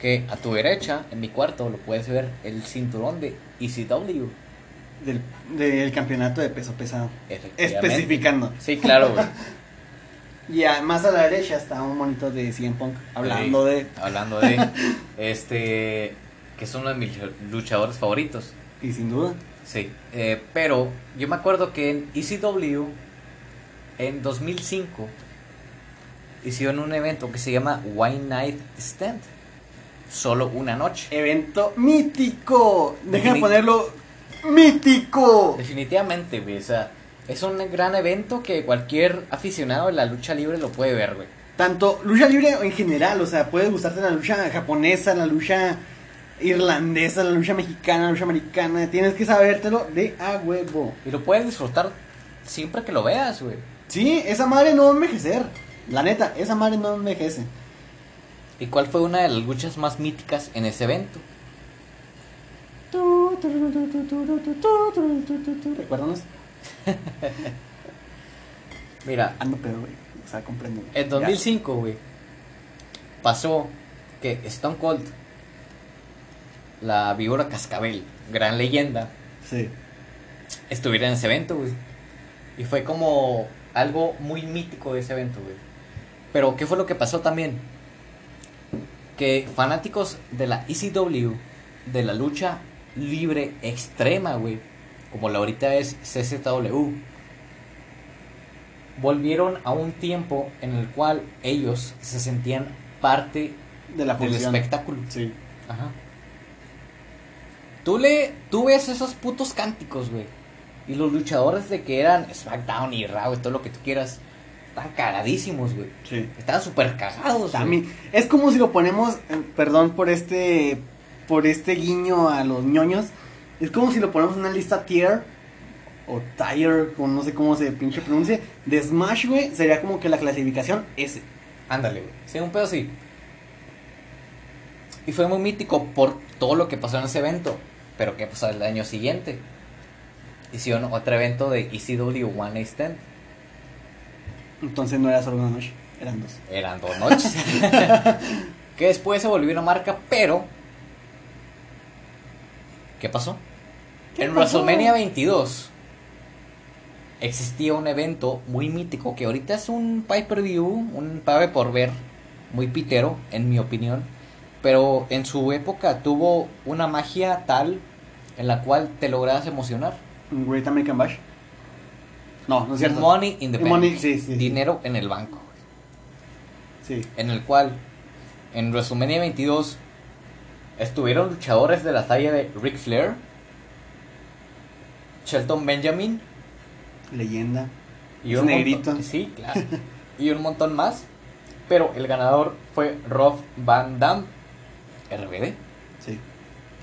S1: Que a tu derecha, en mi cuarto, lo puedes ver el cinturón de ECW.
S2: Del, del campeonato de peso pesado. Especificando.
S1: Sí, claro, güey.
S2: Y más a la derecha está un monito de CM Punk hablando
S1: Sí,
S2: de.
S1: Hablando de. Este. Que es uno de mis luchadores favoritos.
S2: Y sin duda.
S1: Sí, eh, pero yo me acuerdo que en ECW, en 2005, hicieron un evento que se llama One Night Stand. Solo una noche.
S2: Evento mítico. Déjame ponerlo mítico.
S1: Definitivamente, güey. O sea, es un gran evento que cualquier aficionado de la lucha libre lo puede ver, güey.
S2: Tanto lucha libre en general, o sea, puede gustarte la lucha japonesa, la lucha irlandesa, la lucha mexicana, la lucha americana. Tienes que sabértelo de a huevo.
S1: Y lo puedes disfrutar siempre que lo veas, güey.
S2: Sí, esa madre no va a envejecer. La neta, esa madre no envejece.
S1: ¿Y cuál fue una de las luchas más míticas en ese evento?
S2: Recuérdanos.
S1: Mira,
S2: Ando pedo, güey. O sea, comprendo.
S1: En 2005, güey, pasó que Stone Cold, la víbora cascabel, gran leyenda.
S2: Sí.
S1: estuviera en ese evento, güey. Y fue como algo muy mítico de ese evento, güey. Pero, ¿qué fue lo que pasó también? Que fanáticos de la ECW, de la lucha libre extrema, güey, como la ahorita es CZW, volvieron a un tiempo en el cual ellos se sentían parte
S2: De la
S1: del espectáculo.
S2: Sí.
S1: Ajá. Tú le, tú ves esos putos cánticos, güey. Y los luchadores de que eran SmackDown y Raw y todo lo que tú quieras, están cagadísimos, güey.
S2: Sí.
S1: Estaban súper cagados.
S2: También, es como si lo ponemos, eh, perdón por este, por este guiño a los ñoños, es como si lo ponemos en una lista tier, o tier, o no sé cómo se pinche pronuncia, de Smash, güey, sería como que la clasificación S.
S1: Ándale, güey. Sí, un pedo así. Y fue muy mítico por todo lo que pasó en ese evento. Pero ¿qué pasó el año siguiente? Hicieron otro evento de ECW One Night Stand.
S2: Entonces no era solo una noche, eran dos.
S1: Eran dos noches. que después se volvió una marca, pero. ¿Qué pasó?
S2: ¿Qué
S1: en
S2: pasó?
S1: WrestleMania 22 existía un evento muy mítico que ahorita es un pay per view, un pague por ver, muy pitero, en mi opinión. Pero en su época tuvo una magia tal en la cual te lograbas emocionar.
S2: Great American Bash. No, no es cierto.
S1: Money in the bank.
S2: Money, sí, sí, sí.
S1: Dinero en el banco.
S2: Sí.
S1: en el cual en WrestleMania 22 estuvieron luchadores de la talla de Ric Flair, Shelton Benjamin
S2: Leyenda.
S1: y
S2: Es
S1: un
S2: negrito.
S1: montón, sí, claro, y un montón más, pero el ganador fue Rob Van Dam, RBD,
S2: Sí.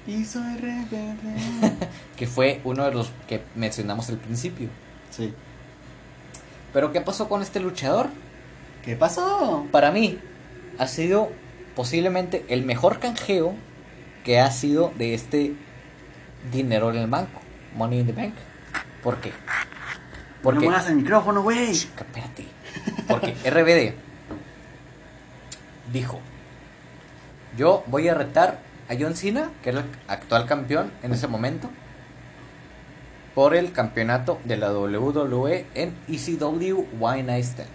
S2: Y soy rebelde.
S1: que fue uno de los que mencionamos al principio.
S2: sí.
S1: Pero ¿qué pasó con este luchador?
S2: ¿Qué pasó?
S1: Para mí ha sido posiblemente el mejor canjeo que ha sido de este dinero en el banco, Money in the Bank. ¿Por qué?
S2: No
S1: Porque,
S2: muevas el micrófono, güey.
S1: espérate, porque RBD dijo, yo voy a retar a John Cena, que era el actual campeón en ese momento, por el campeonato de la WWE en ECW Why Night Stand.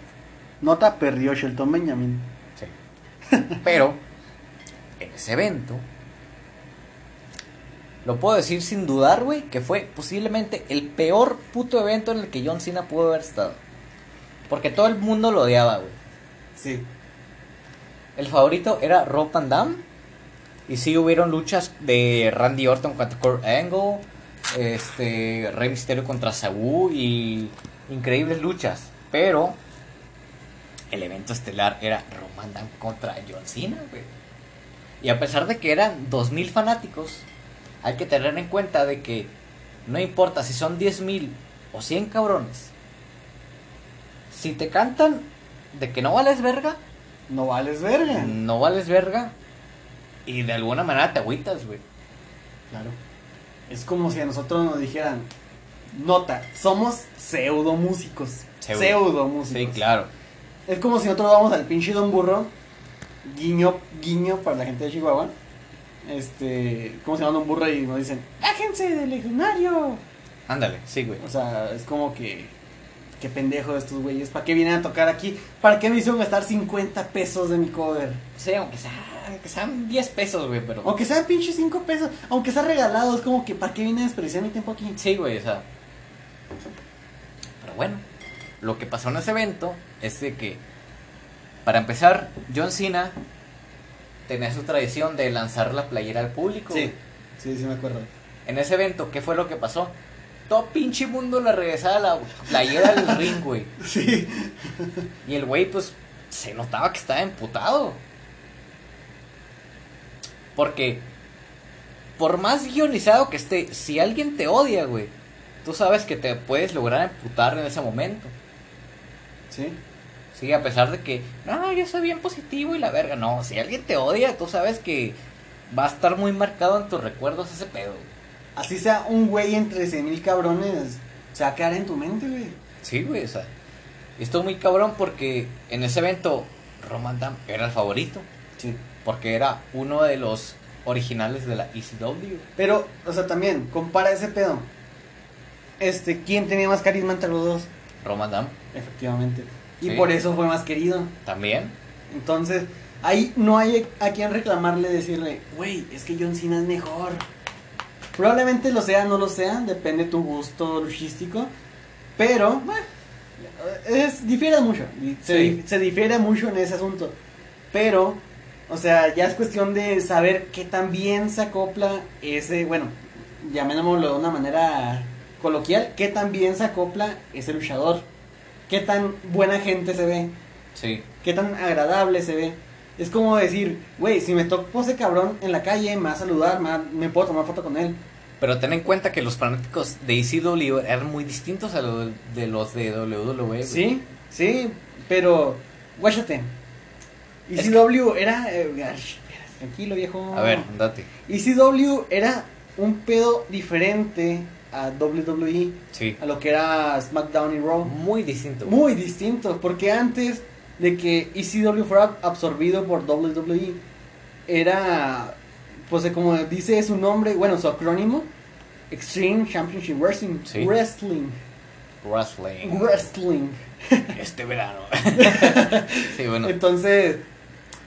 S2: Nota perdió Shelton Benjamin.
S1: Sí. Pero, en ese evento, lo puedo decir sin dudar, güey, que fue posiblemente el peor puto evento en el que John Cena pudo haber estado. Porque todo el mundo lo odiaba, güey.
S2: Sí.
S1: El favorito era Rob Van Dam. Y sí hubieron luchas de Randy Orton contra Kurt Angle. Este. Rey Mysterio contra Sabu. Y increíbles luchas. Pero. El evento estelar era Rob Van Dam contra John Cena, güey. Y a pesar de que eran 2000 fanáticos. Hay que tener en cuenta de que. No importa si son 10.000 o 100 cabrones. Si te cantan de que no vales verga
S2: No vales verga.
S1: no vales verga y de alguna manera te agüitas, güey.
S2: Claro. Es como si a nosotros nos dijeran, nota, somos pseudo músicos.
S1: Pseudo.
S2: Pseudo músicos.
S1: Sí, claro.
S2: Es como si nosotros vamos al pinche Don Burro, guiño, guiño para la gente de Chihuahua. Este, como si llama Don Burro y nos dicen, ¡Ájense del legionario!
S1: Ándale, sí, güey.
S2: O sea, es como que, qué pendejo de estos güeyes, ¿para qué vienen a tocar aquí? ¿Para qué me hicieron gastar 50 pesos de mi cover?
S1: Sí, aunque, sea, aunque sean 10 pesos, güey, pero...
S2: Aunque sean pinche 5 pesos, aunque sea regalado, es como que, ¿para qué vienen a desperdiciar mi tiempo aquí?
S1: Sí, güey, o sea... Pero bueno, lo que pasó en ese evento es de que, para empezar, John Cena tenía su tradición de lanzar la playera al público.
S2: Sí, sí, sí me acuerdo.
S1: En ese evento, ¿qué fue lo que pasó? Todo pinche mundo le regresaba la playera al ring, güey.
S2: Sí.
S1: Y el güey, pues, se notaba que estaba emputado. Porque, por más guionizado que esté, si alguien te odia, güey, tú sabes que te puedes lograr emputar en ese momento.
S2: Sí.
S1: Sí, a pesar de que, no, yo soy bien positivo y la verga. No, si alguien te odia, tú sabes que va a estar muy marcado en tus recuerdos ese pedo. güey.
S2: Así sea un güey entre 100 mil cabrones, se va a quedar en tu mente, güey.
S1: Sí, güey, o sea. Esto es muy cabrón porque en ese evento Roman Dam era el favorito.
S2: Sí.
S1: Porque era uno de los originales de la ECW.
S2: Pero, o sea, también, compara ese pedo. Este, ¿quién tenía más carisma entre los dos?
S1: Roman Dam
S2: Efectivamente. Y
S1: Sí.
S2: por eso fue más querido.
S1: también.
S2: Entonces, ahí no hay a quien reclamarle, decirle, güey, es que John Cena es mejor. Probablemente lo sea, no lo sea, depende de tu gusto luchístico. Pero, bueno, es, difiere mucho. Se,
S1: Sí.
S2: se difiere mucho en ese asunto. Pero, o sea, ya es cuestión de saber qué tan bien se acopla ese, bueno, llamémoslo de una manera coloquial, qué tan bien se acopla ese luchador. Qué tan buena gente se ve
S1: Sí.
S2: qué tan agradable se ve. Es como decir, güey, si me topo ese cabrón en la calle, me va a saludar, me, va- me puedo tomar foto con él.
S1: Pero ten en cuenta que los fanáticos de ECW eran muy distintos a los de los de WWE.
S2: Sí, sí, pero, guáchate. ECW era. eh, tranquilo, viejo.
S1: A ver, date.
S2: ECW era un pedo diferente a WWE,
S1: Sí.
S2: a lo que era SmackDown y Raw.
S1: Muy distinto. güey.
S2: Muy distinto, porque antes de que ECW fuera absorbido por WWE, era, pues de como dice su nombre, bueno, su acrónimo, Extreme Championship Wrestling.
S1: Sí.
S2: Wrestling.
S1: Wrestling.
S2: Wrestling.
S1: Este verano. sí, bueno.
S2: Entonces,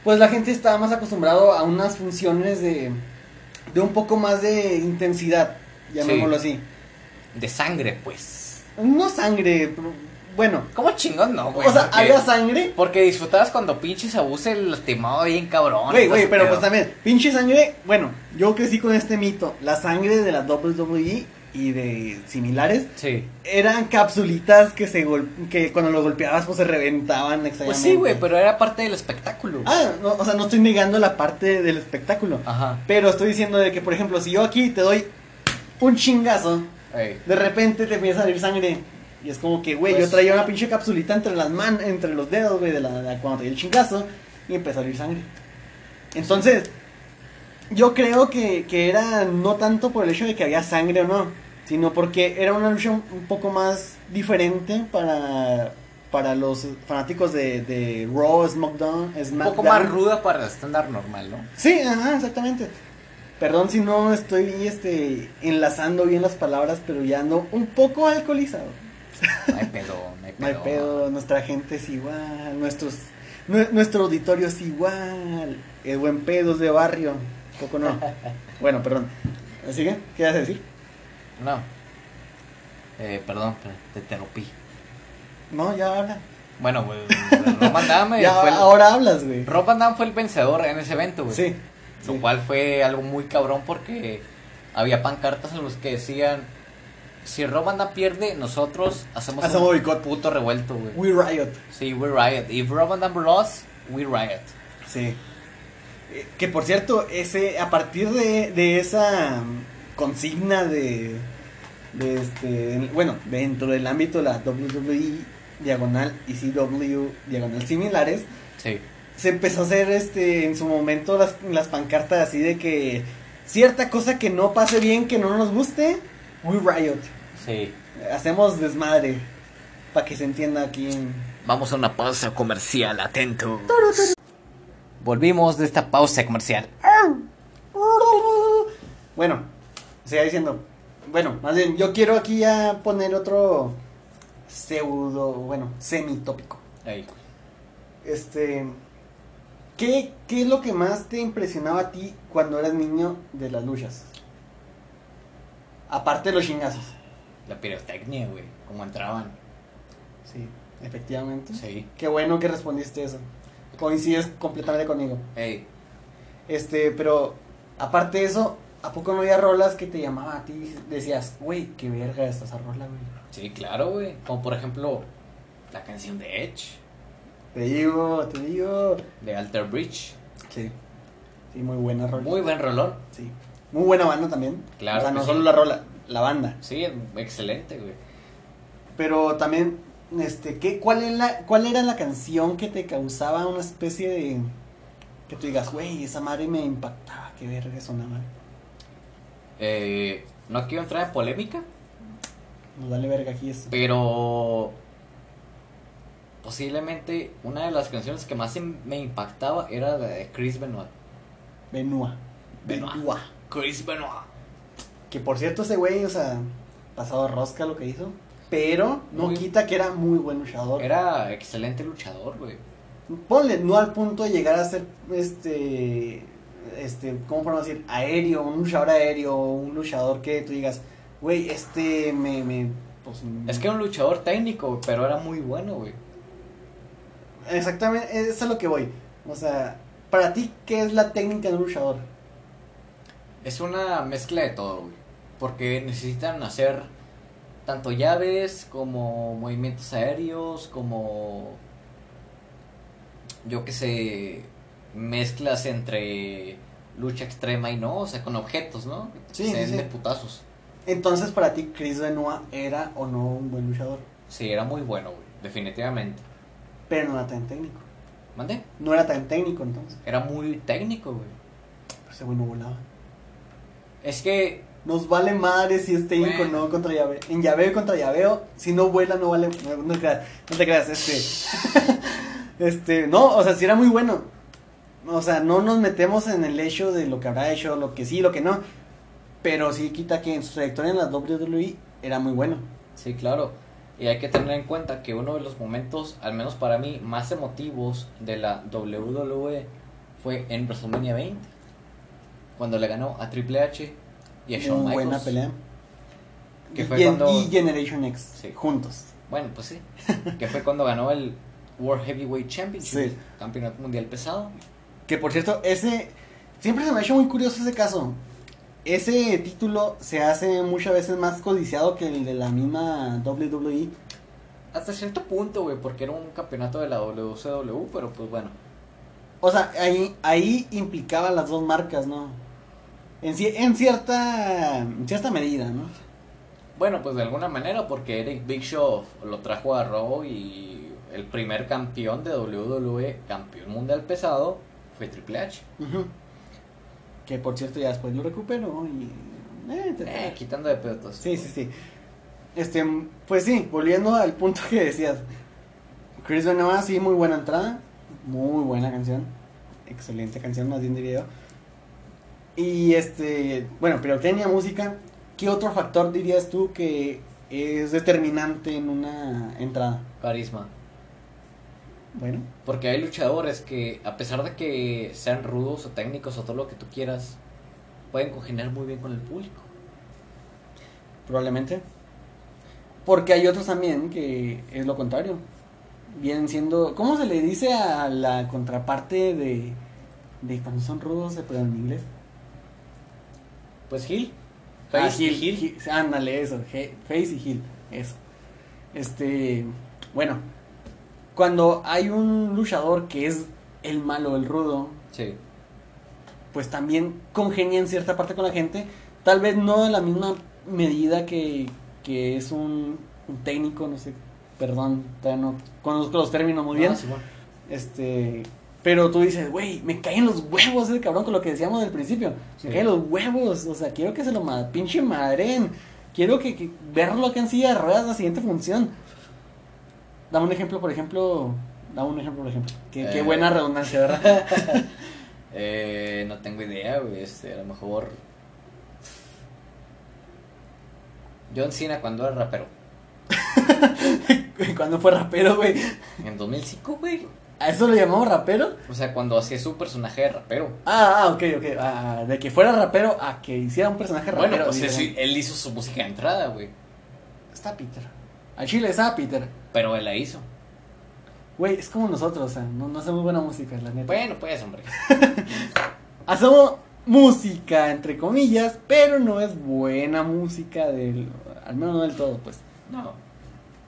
S2: pues la gente estaba más acostumbrado a unas funciones de, de un poco más de intensidad, llamémoslo así.
S1: De sangre, pues.
S2: No sangre, pero, bueno.
S1: ¿Cómo chingón no, güey?
S2: o sea, había sangre.
S1: Porque disfrutabas cuando pinches abuse el lastimado bien cabrón.
S2: Güey, güey, pero pues también, pinche sangre, bueno, yo crecí con este mito, la sangre de la WWE y de similares
S1: Sí.
S2: eran capsulitas que se gol que cuando lo golpeabas pues se reventaban
S1: Pues sí, güey, pero era parte del espectáculo.
S2: Ah, no, o sea, no estoy negando la parte del espectáculo,
S1: Ajá.
S2: pero estoy diciendo de que, por ejemplo, si yo aquí te doy un chingazo,
S1: Ey.
S2: de repente te empieza a salir sangre. Y es como que, güey,
S1: Pues-
S2: yo traía una pinche capsulita entre las man entre los dedos, güey, de la, de cuando dio el chingazo y empezó a salir sangre. Entonces, yo creo que, que era no tanto por el hecho de que había sangre o no, sino porque era una lucha un, un poco más diferente para, para los fanáticos de, de Raw, SmackDown,
S1: Un
S2: SmackDown.
S1: poco más ruda para el estándar normal, ¿no?
S2: Sí, ajá, exactamente. Perdón si no estoy este, enlazando bien las palabras, pero ya ando un poco alcoholizado.
S1: No hay pedo, no hay pedo.
S2: No hay pedo, nuestra gente es igual, nuestros, nue- nuestro auditorio es igual, el buen pedo es de barrio, poco no. bueno, perdón. ¿Sigue? ¿Qué vas a decir?
S1: No. Eh, perdón, te interrumpí.
S2: No, ya habla.
S1: Bueno, pues, Rob Van Damme
S2: Ya,
S1: fue el,
S2: ahora hablas, güey.
S1: Rob Van Damme fue el vencedor en ese evento, güey.
S2: Sí.
S1: Lo
S2: sí.
S1: cual fue algo muy cabrón porque había pancartas en los que decían si Damme pierde, nosotros hacemos,
S2: Hacemos
S1: un
S2: boicot.
S1: puto revuelto, güey.
S2: We Riot.
S1: Sí, we riot. If Damme lost, we riot.
S2: Sí. Eh, Que por cierto, ese, a partir de, de esa mm, consigna de, de este, bueno, dentro del ámbito de la WWE diagonal y CW diagonal similares,
S1: Sí.
S2: se empezó a hacer este en su momento las, las pancartas así de que cierta cosa que no pase bien, que no nos guste, we riot.
S1: Sí.
S2: Hacemos desmadre. Para que se entienda aquí en...
S1: Vamos a una pausa comercial, atento. Volvimos de esta pausa comercial.
S2: Bueno, siga diciendo. Bueno, más bien, yo quiero aquí ya poner otro pseudo, bueno, semitópico.
S1: Ey.
S2: Este, ¿qué, ¿qué es lo que más te impresionaba a ti cuando eras niño de las luchas? Aparte de los chingazos.
S1: La pirotecnia, güey. Cómo entraban.
S2: Sí, efectivamente.
S1: Sí.
S2: Qué bueno que respondiste eso. Coincides completamente conmigo.
S1: Ey.
S2: Este, pero aparte de eso, ¿a poco no había rolas que te llamaban a ti? Decías, güey, qué verga está esa rola, güey.
S1: Sí, claro, güey. Como por ejemplo, la canción de Edge,
S2: Te digo, te digo.
S1: de Alter Bridge.
S2: Sí. Sí, muy buena rola.
S1: Muy buen rolón.
S2: Sí. Muy buena banda también.
S1: Claro
S2: O sea, no
S1: sí.
S2: solo la rola, la banda.
S1: Sí, excelente, güey.
S2: Pero también, este, ¿qué, cuál, es la, ¿cuál era la canción que te causaba una especie de. que tú digas, güey, esa madre me impactaba, qué verga sonaba?
S1: Eh, no quiero entrar en polémica,
S2: Nos dale verga aquí esto.
S1: pero posiblemente una de las canciones que más me impactaba era la de Chris Benoit.
S2: Benua.
S1: Benoit.
S2: Benua.
S1: Chris Benoit.
S2: Que por cierto, ese güey, o sea, pasado rosca lo que hizo. Pero no
S1: Muy-
S2: quita que era muy buen luchador.
S1: Era excelente luchador, güey.
S2: Ponle, no al punto de llegar a ser, este, este, ¿cómo podemos decir? Aéreo, un luchador aéreo, un luchador que tú digas, güey, este me, me, pues...
S1: Es que era un luchador técnico, pero era muy bueno, güey.
S2: Exactamente, eso es a lo que voy. O sea, para ti, ¿qué es la técnica de un luchador?
S1: Es una mezcla de todo, güey. Porque necesitan hacer tanto llaves como movimientos aéreos, como yo que sé, mezclas entre lucha extrema y no, o sea, con objetos, ¿no?
S2: Sí,
S1: Se
S2: sí, sí.
S1: de putazos.
S2: Entonces, para ti, Chris Benoit era o no un buen luchador,
S1: Sí, era muy bueno, güey, definitivamente.
S2: pero no era tan técnico.
S1: ¿Mande?
S2: No era tan técnico entonces.
S1: Era muy técnico, güey.
S2: Ese güey no volaba.
S1: Es que
S2: Nos vale madre si es técnico
S1: Bueno.
S2: no contra llaveo. En llaveo y contra llaveo, si no vuela, no vale. No, no te creas, no te creas, este. este, no, o sea, si era muy bueno. O sea, no nos metemos en el hecho de lo que habrá hecho, lo que sí, lo que no. Pero sí quita que en su trayectoria en la WWE era muy bueno.
S1: Sí, claro. Y hay que tener en cuenta que uno de los momentos, al menos para mí, más emotivos de la WWE fue en WrestleMania 20. Cuando le ganó a Triple H y a Shawn Michaels.
S2: buena pelea.
S1: Que
S2: y,
S1: fue cuando-
S2: y Generation X,
S1: Sí.
S2: juntos.
S1: Bueno, pues sí. que fue cuando ganó el World Heavyweight Championship,
S2: Sí.
S1: campeonato mundial pesado.
S2: Que por cierto, ese. Siempre se me ha hecho muy curioso ese caso. Ese título se hace muchas veces más codiciado que el de la misma. WWE.
S1: Hasta cierto punto, güey, porque era un campeonato de la WCW, pero pues bueno.
S2: O sea, ahí, ahí implicaba las dos marcas, ¿no? En, ci- en cierta en cierta medida, ¿no?
S1: Bueno, pues de alguna manera, porque Eric Big Show lo trajo a Raw y el primer campeón de WWE, campeón mundial pesado, fue Triple H.
S2: Que por cierto ya después lo recuperó y... eh,
S1: Eh, quitando de pedos.
S2: Sí, sí, sí. Este, pues sí, volviendo al punto que decías. Chris Benoit, sí, muy buena entrada. Muy buena canción. Excelente canción, más bien diría yo. Y este, bueno, pero tenía música. ¿Qué otro factor dirías tú que es determinante en una entrada?
S1: Carisma.
S2: Bueno,
S1: Porque hay luchadores que, a pesar de que sean rudos o técnicos o todo lo que tú quieras, pueden congeniar muy bien con el público.
S2: probablemente. Porque hay otros también que es lo contrario. Vienen siendo, ¿cómo se le dice a la contraparte de, de cuando son rudos, pero en inglés?
S1: Pues Gil.
S2: Ah,
S1: Face y Gil.
S2: Ándale, eso. he- Face y heel. Eso. Este. Bueno. Cuando hay un luchador que es el malo, el rudo,
S1: Sí.
S2: pues también congenia en cierta parte con la gente. Tal vez no en la misma medida que, que es un, un técnico, no sé. Perdón, todavía no conozco los términos muy bien.
S1: Ah.
S2: Este. Pero tú dices, güey, me caen los huevos ese cabrón con lo que decíamos del principio.
S1: Sí.
S2: Me caen los huevos. O sea, quiero que se lo ma- pinche madren. Quiero que, que verlo acá en silla de ruedas la siguiente función. Dame un ejemplo, por ejemplo. Dame un ejemplo, por ejemplo. Qué, qué
S1: Eh.
S2: buena redundancia, ¿verdad?
S1: Eh, no tengo idea, güey. Este, a lo mejor. John Cena cuando era rapero.
S2: Cuando fue rapero, güey.
S1: En 2005, güey.
S2: ¿A eso lo llamamos rapero?
S1: O sea, cuando hacía su personaje de rapero.
S2: Ah, ah, ok, ok. Ah, de que fuera rapero a que hiciera un personaje rapero.
S1: Bueno, pues él hizo su música de entrada, güey.
S2: Está Peter. Al chile está Peter.
S1: Pero él la hizo.
S2: Güey, es como nosotros, o sea, no, no hacemos buena música, la neta.
S1: Bueno, pues, hombre.
S2: Hacemos música, entre comillas, pero no es buena música del... Al menos no del todo, pues.
S1: No.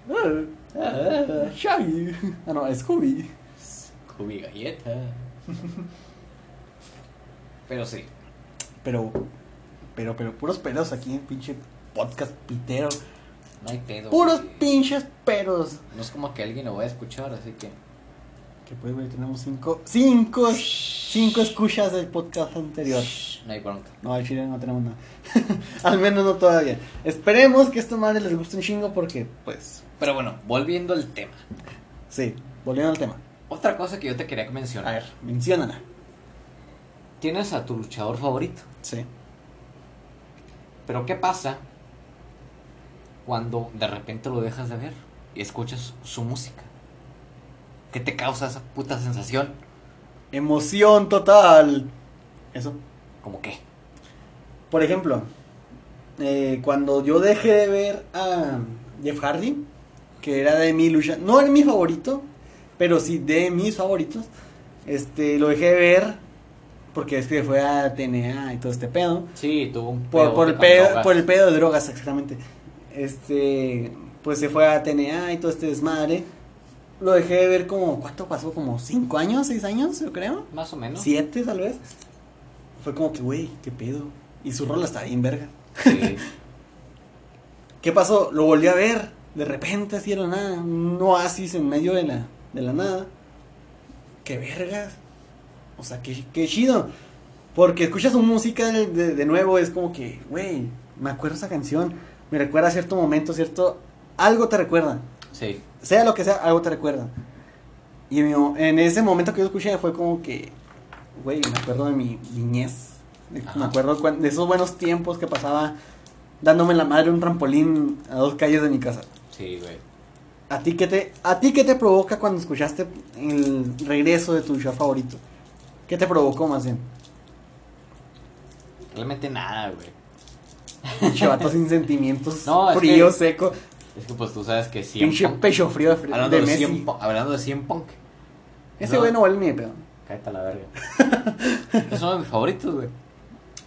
S2: Ah, ah, Shaggy. Ah, no, Scooby.
S1: Cubi galleta. Pero sí.
S2: Pero, pero, pero, puros pedos aquí en pinche podcast pitero.
S1: No hay pedo.
S2: Puros
S1: güey.
S2: pinches pedos.
S1: No es como que alguien lo vaya a escuchar, así que.
S2: Que pues, güey, tenemos cinco, cinco, cinco escuchas del podcast anterior.
S1: No hay bronca.
S2: No, al chile no tenemos nada. al menos no todavía. Esperemos que esta madre les guste un chingo porque, pues,
S1: Pero bueno, volviendo al tema.
S2: sí, volviendo al tema.
S1: Otra cosa que yo te quería
S2: A
S1: mencionar.
S2: ver, menciónala.
S1: Tienes a tu luchador favorito.
S2: Sí.
S1: Pero ¿qué pasa cuando de repente lo dejas de ver y escuchas su música? ¿Qué te causa esa puta sensación?
S2: Emoción total. Eso.
S1: ¿Como qué?
S2: Por ejemplo, eh, cuando yo dejé de ver a Jeff Hardy, que era de mi lucha, no era mi favorito, pero sí de mis favoritos, este, lo dejé de ver porque es que fue a TNA y todo este pedo.
S1: Sí, tuvo un
S2: Por, por el pedo,
S1: drogas.
S2: por el pedo de drogas, exactamente. Este, pues se fue a TNA y todo este desmadre. Lo dejé de ver como, ¿cuánto pasó? Como cinco años, seis años, yo creo.
S1: Más o menos.
S2: Siete, tal vez. Fue como que, güey, qué pedo. Y su rola está bien verga.
S1: Sí.
S2: ¿Qué pasó? Lo volví a ver. De repente, así era nada. Un oasis en medio de la, de la nada. Qué vergas. O sea, qué, qué chido. Porque escuchas su música de, de- de nuevo, es como que, güey, me acuerdo esa canción, me recuerda a cierto momento, cierto, algo te recuerda,
S1: Sí.
S2: sea lo que sea, algo te recuerda. Y en ese momento que yo escuché fue como que, güey, me acuerdo de mi niñez,
S1: Ajá.
S2: me acuerdo de esos buenos tiempos que pasaba dándome la madre un trampolín a dos calles de mi casa.
S1: Sí, güey.
S2: ¿A ti qué te, a ti qué te provoca cuando escuchaste el regreso de tu show favorito? ¿Qué te provocó más bien?
S1: Realmente nada, güey.
S2: Pinche vato sin sentimientos,
S1: No, es
S2: frío,
S1: que-
S2: seco,
S1: Es que pues tú sabes que CM
S2: pinche pecho frío de, fr-
S1: hablando
S2: de Messi.
S1: Hablando de CM Punk.
S2: Ese güey no vale ni de pedo.
S1: Cállate a la verga. es uno de mis favoritos, güey.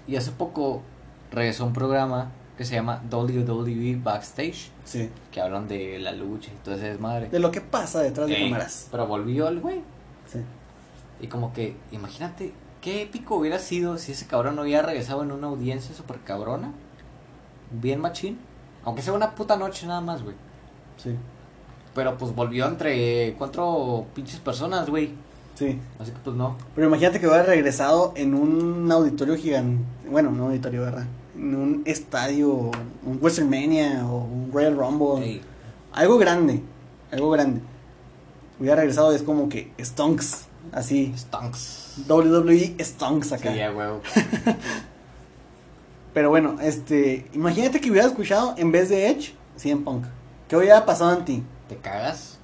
S1: Y hace poco regresó un programa que se llama WWE Backstage,
S2: Sí.
S1: que hablan de la lucha y todo ese desmadre.
S2: De lo que pasa detrás de
S1: Ey,
S2: cámaras.
S1: Pero volvió el güey.
S2: Sí.
S1: Y como que, imagínate, qué épico hubiera sido si ese cabrón no hubiera regresado en una audiencia súper cabrona. Bien machín. Aunque sea una puta noche nada más, güey.
S2: Sí.
S1: Pero pues volvió entre cuatro pinches personas, güey.
S2: Sí.
S1: Así que pues no.
S2: Pero imagínate que hubiera regresado en un auditorio gigante. Bueno, no auditorio, ¿verdad? En un estadio, un WrestleMania o un Royal Rumble. Algo grande. Algo grande. Hubiera regresado, es como que Stonks. Así.
S1: Stunks.
S2: WWE Stonks acá.
S1: Sí, ya.
S2: Pero bueno, este. Imagínate que hubiera escuchado en vez de Edge, CM Punk. ¿Qué hubiera pasado en ti?
S1: ¿Te cagas?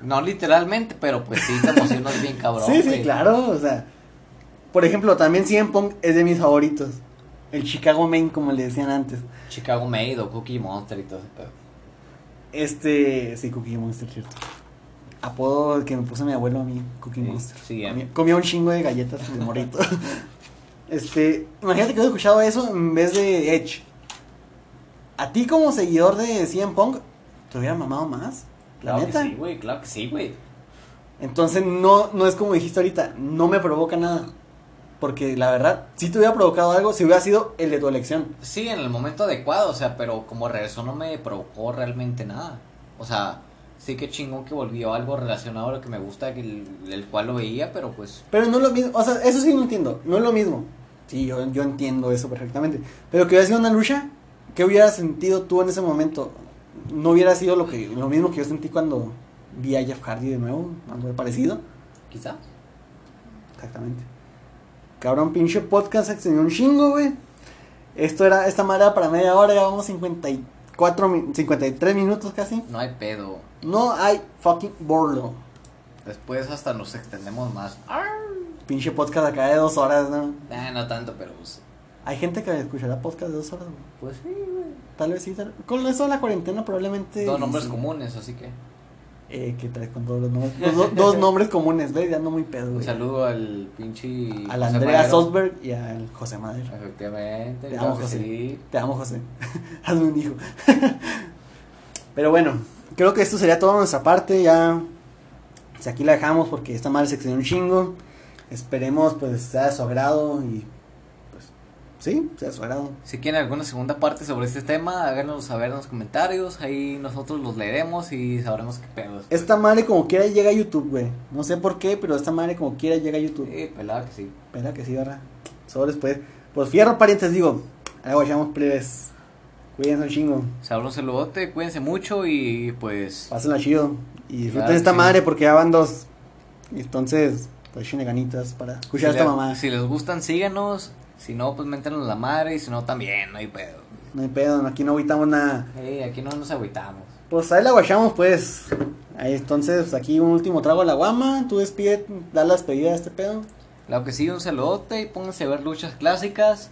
S1: No literalmente, pero pues sí te emocionas bien cabrón.
S2: sí, sí,
S1: güey.
S2: claro. O sea. Por ejemplo, también CM Punk es de mis favoritos. El Chicago Main, como le decían antes.
S1: Chicago Made o Cookie Monster y todo ese pedo.
S2: Este. Sí, Cookie Monster, cierto. Apodo que me puso mi abuelo a mí, Cookie
S1: Sí,
S2: Monster.
S1: sí,
S2: comía, comía un chingo de galletas de morrito. este. Imagínate que hubiera escuchado eso en vez de Edge. A ti, como seguidor de CM Punk, te hubiera mamado más. La
S1: Claro que sí, güey, claro que sí, güey.
S2: Entonces no, no es como dijiste ahorita, no me provoca nada. Porque la verdad, si te hubiera provocado algo, si hubiera sido el de tu elección.
S1: Sí, en el momento adecuado, o sea, pero como regresó no me provocó realmente nada. O sea, sí que chingón que volvió algo relacionado a lo que me gusta, el, el cual lo veía, pero pues...
S2: Pero no es lo mismo, o sea, eso sí no entiendo, no es lo mismo. Sí, yo, yo entiendo eso perfectamente. Pero que hubiera sido una lucha, ¿qué hubieras sentido tú en ese momento? No hubiera sido lo que lo mismo que yo sentí cuando vi a Jeff Hardy de nuevo, algo parecido.
S1: Quizás.
S2: Exactamente. Cabrón, pinche podcast se extendió un chingo, güey. Esto era, esta madre era para media hora, ya vamos 54, mi- 53 minutos casi.
S1: No hay pedo.
S2: No hay fucking borlo.
S1: Después hasta nos extendemos más.
S2: Pinche podcast acá de dos horas, ¿no?
S1: Eh, no tanto, pero pues...
S2: Hay gente que escuchará podcast de dos horas, güey.
S1: Pues sí, güey.
S2: Tal vez sí. tal- Con eso de la cuarentena probablemente...
S1: Dos nombres
S2: sí.
S1: comunes, así que...
S2: Eh, ¿qué traes con todos los nombres? Los do- dos nombres comunes, ¿ves? Ya ando muy pedo,
S1: Un saludo al pinche...
S2: Al
S1: José
S2: Andrea
S1: Madero.
S2: Sosberg y al José Madero.
S1: Efectivamente.
S2: Te amo,
S1: que
S2: José.
S1: sí.
S2: Te amo, José. Hazme un hijo. Pero bueno, creo que esto sería toda nuestra parte. Ya, si aquí la dejamos porque esta madre se extendió un chingo. Esperemos, pues, sea de su agrado y, pues, sí, su agrado.
S1: Si quieren alguna segunda parte sobre este tema, háganos saber en los comentarios. Ahí nosotros los leeremos y sabremos qué pedo. después.
S2: Esta madre como quiera llega a YouTube, güey. No sé por qué, pero esta madre como quiera llega a YouTube.
S1: Sí, pelada que sí.
S2: Espera que sí, ¿verdad? Solo después. Pues fierro, parientes, digo. Ahí guachamos, plebes. Cuídense un chingo.
S1: Sabrón saludote, cuídense mucho y pues...
S2: Pásenla chido. Y disfruten
S1: Claro,
S2: esta
S1: sí.
S2: madre porque ya van dos. Entonces, pues ganitas para escuchar
S1: si
S2: a esta
S1: le-
S2: mamá.
S1: Si les gustan, síganos. Si no, pues métanos la madre y si no, también, no hay pedo.
S2: No hay pedo, aquí no agüitamos nada.
S1: Ey, aquí no nos agüitamos.
S2: Pues ahí la guachamos, pues. Ahí entonces, aquí un último trago a la guama. Tú despide, da la despedida a este pedo.
S1: Claro que sí, un saludote y pónganse a ver luchas clásicas.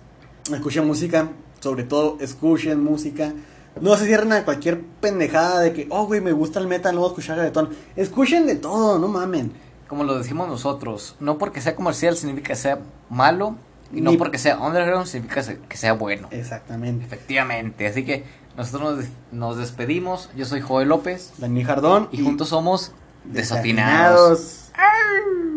S2: Escuchen música, sobre todo escuchen música. No se cierren a cualquier pendejada de que, oh, güey, me gusta el metal, no voy a escuchar reggaetón. Escuchen de todo, no mamen.
S1: Como lo decimos nosotros, no porque sea comercial significa que sea malo. Y no
S2: Ni-
S1: porque sea underground significa que sea bueno.
S2: Exactamente.
S1: Efectivamente, así que nosotros nos despedimos. Yo soy Joel López
S2: Daniel Jardón
S1: y juntos somos desafinados.
S2: Desafinados.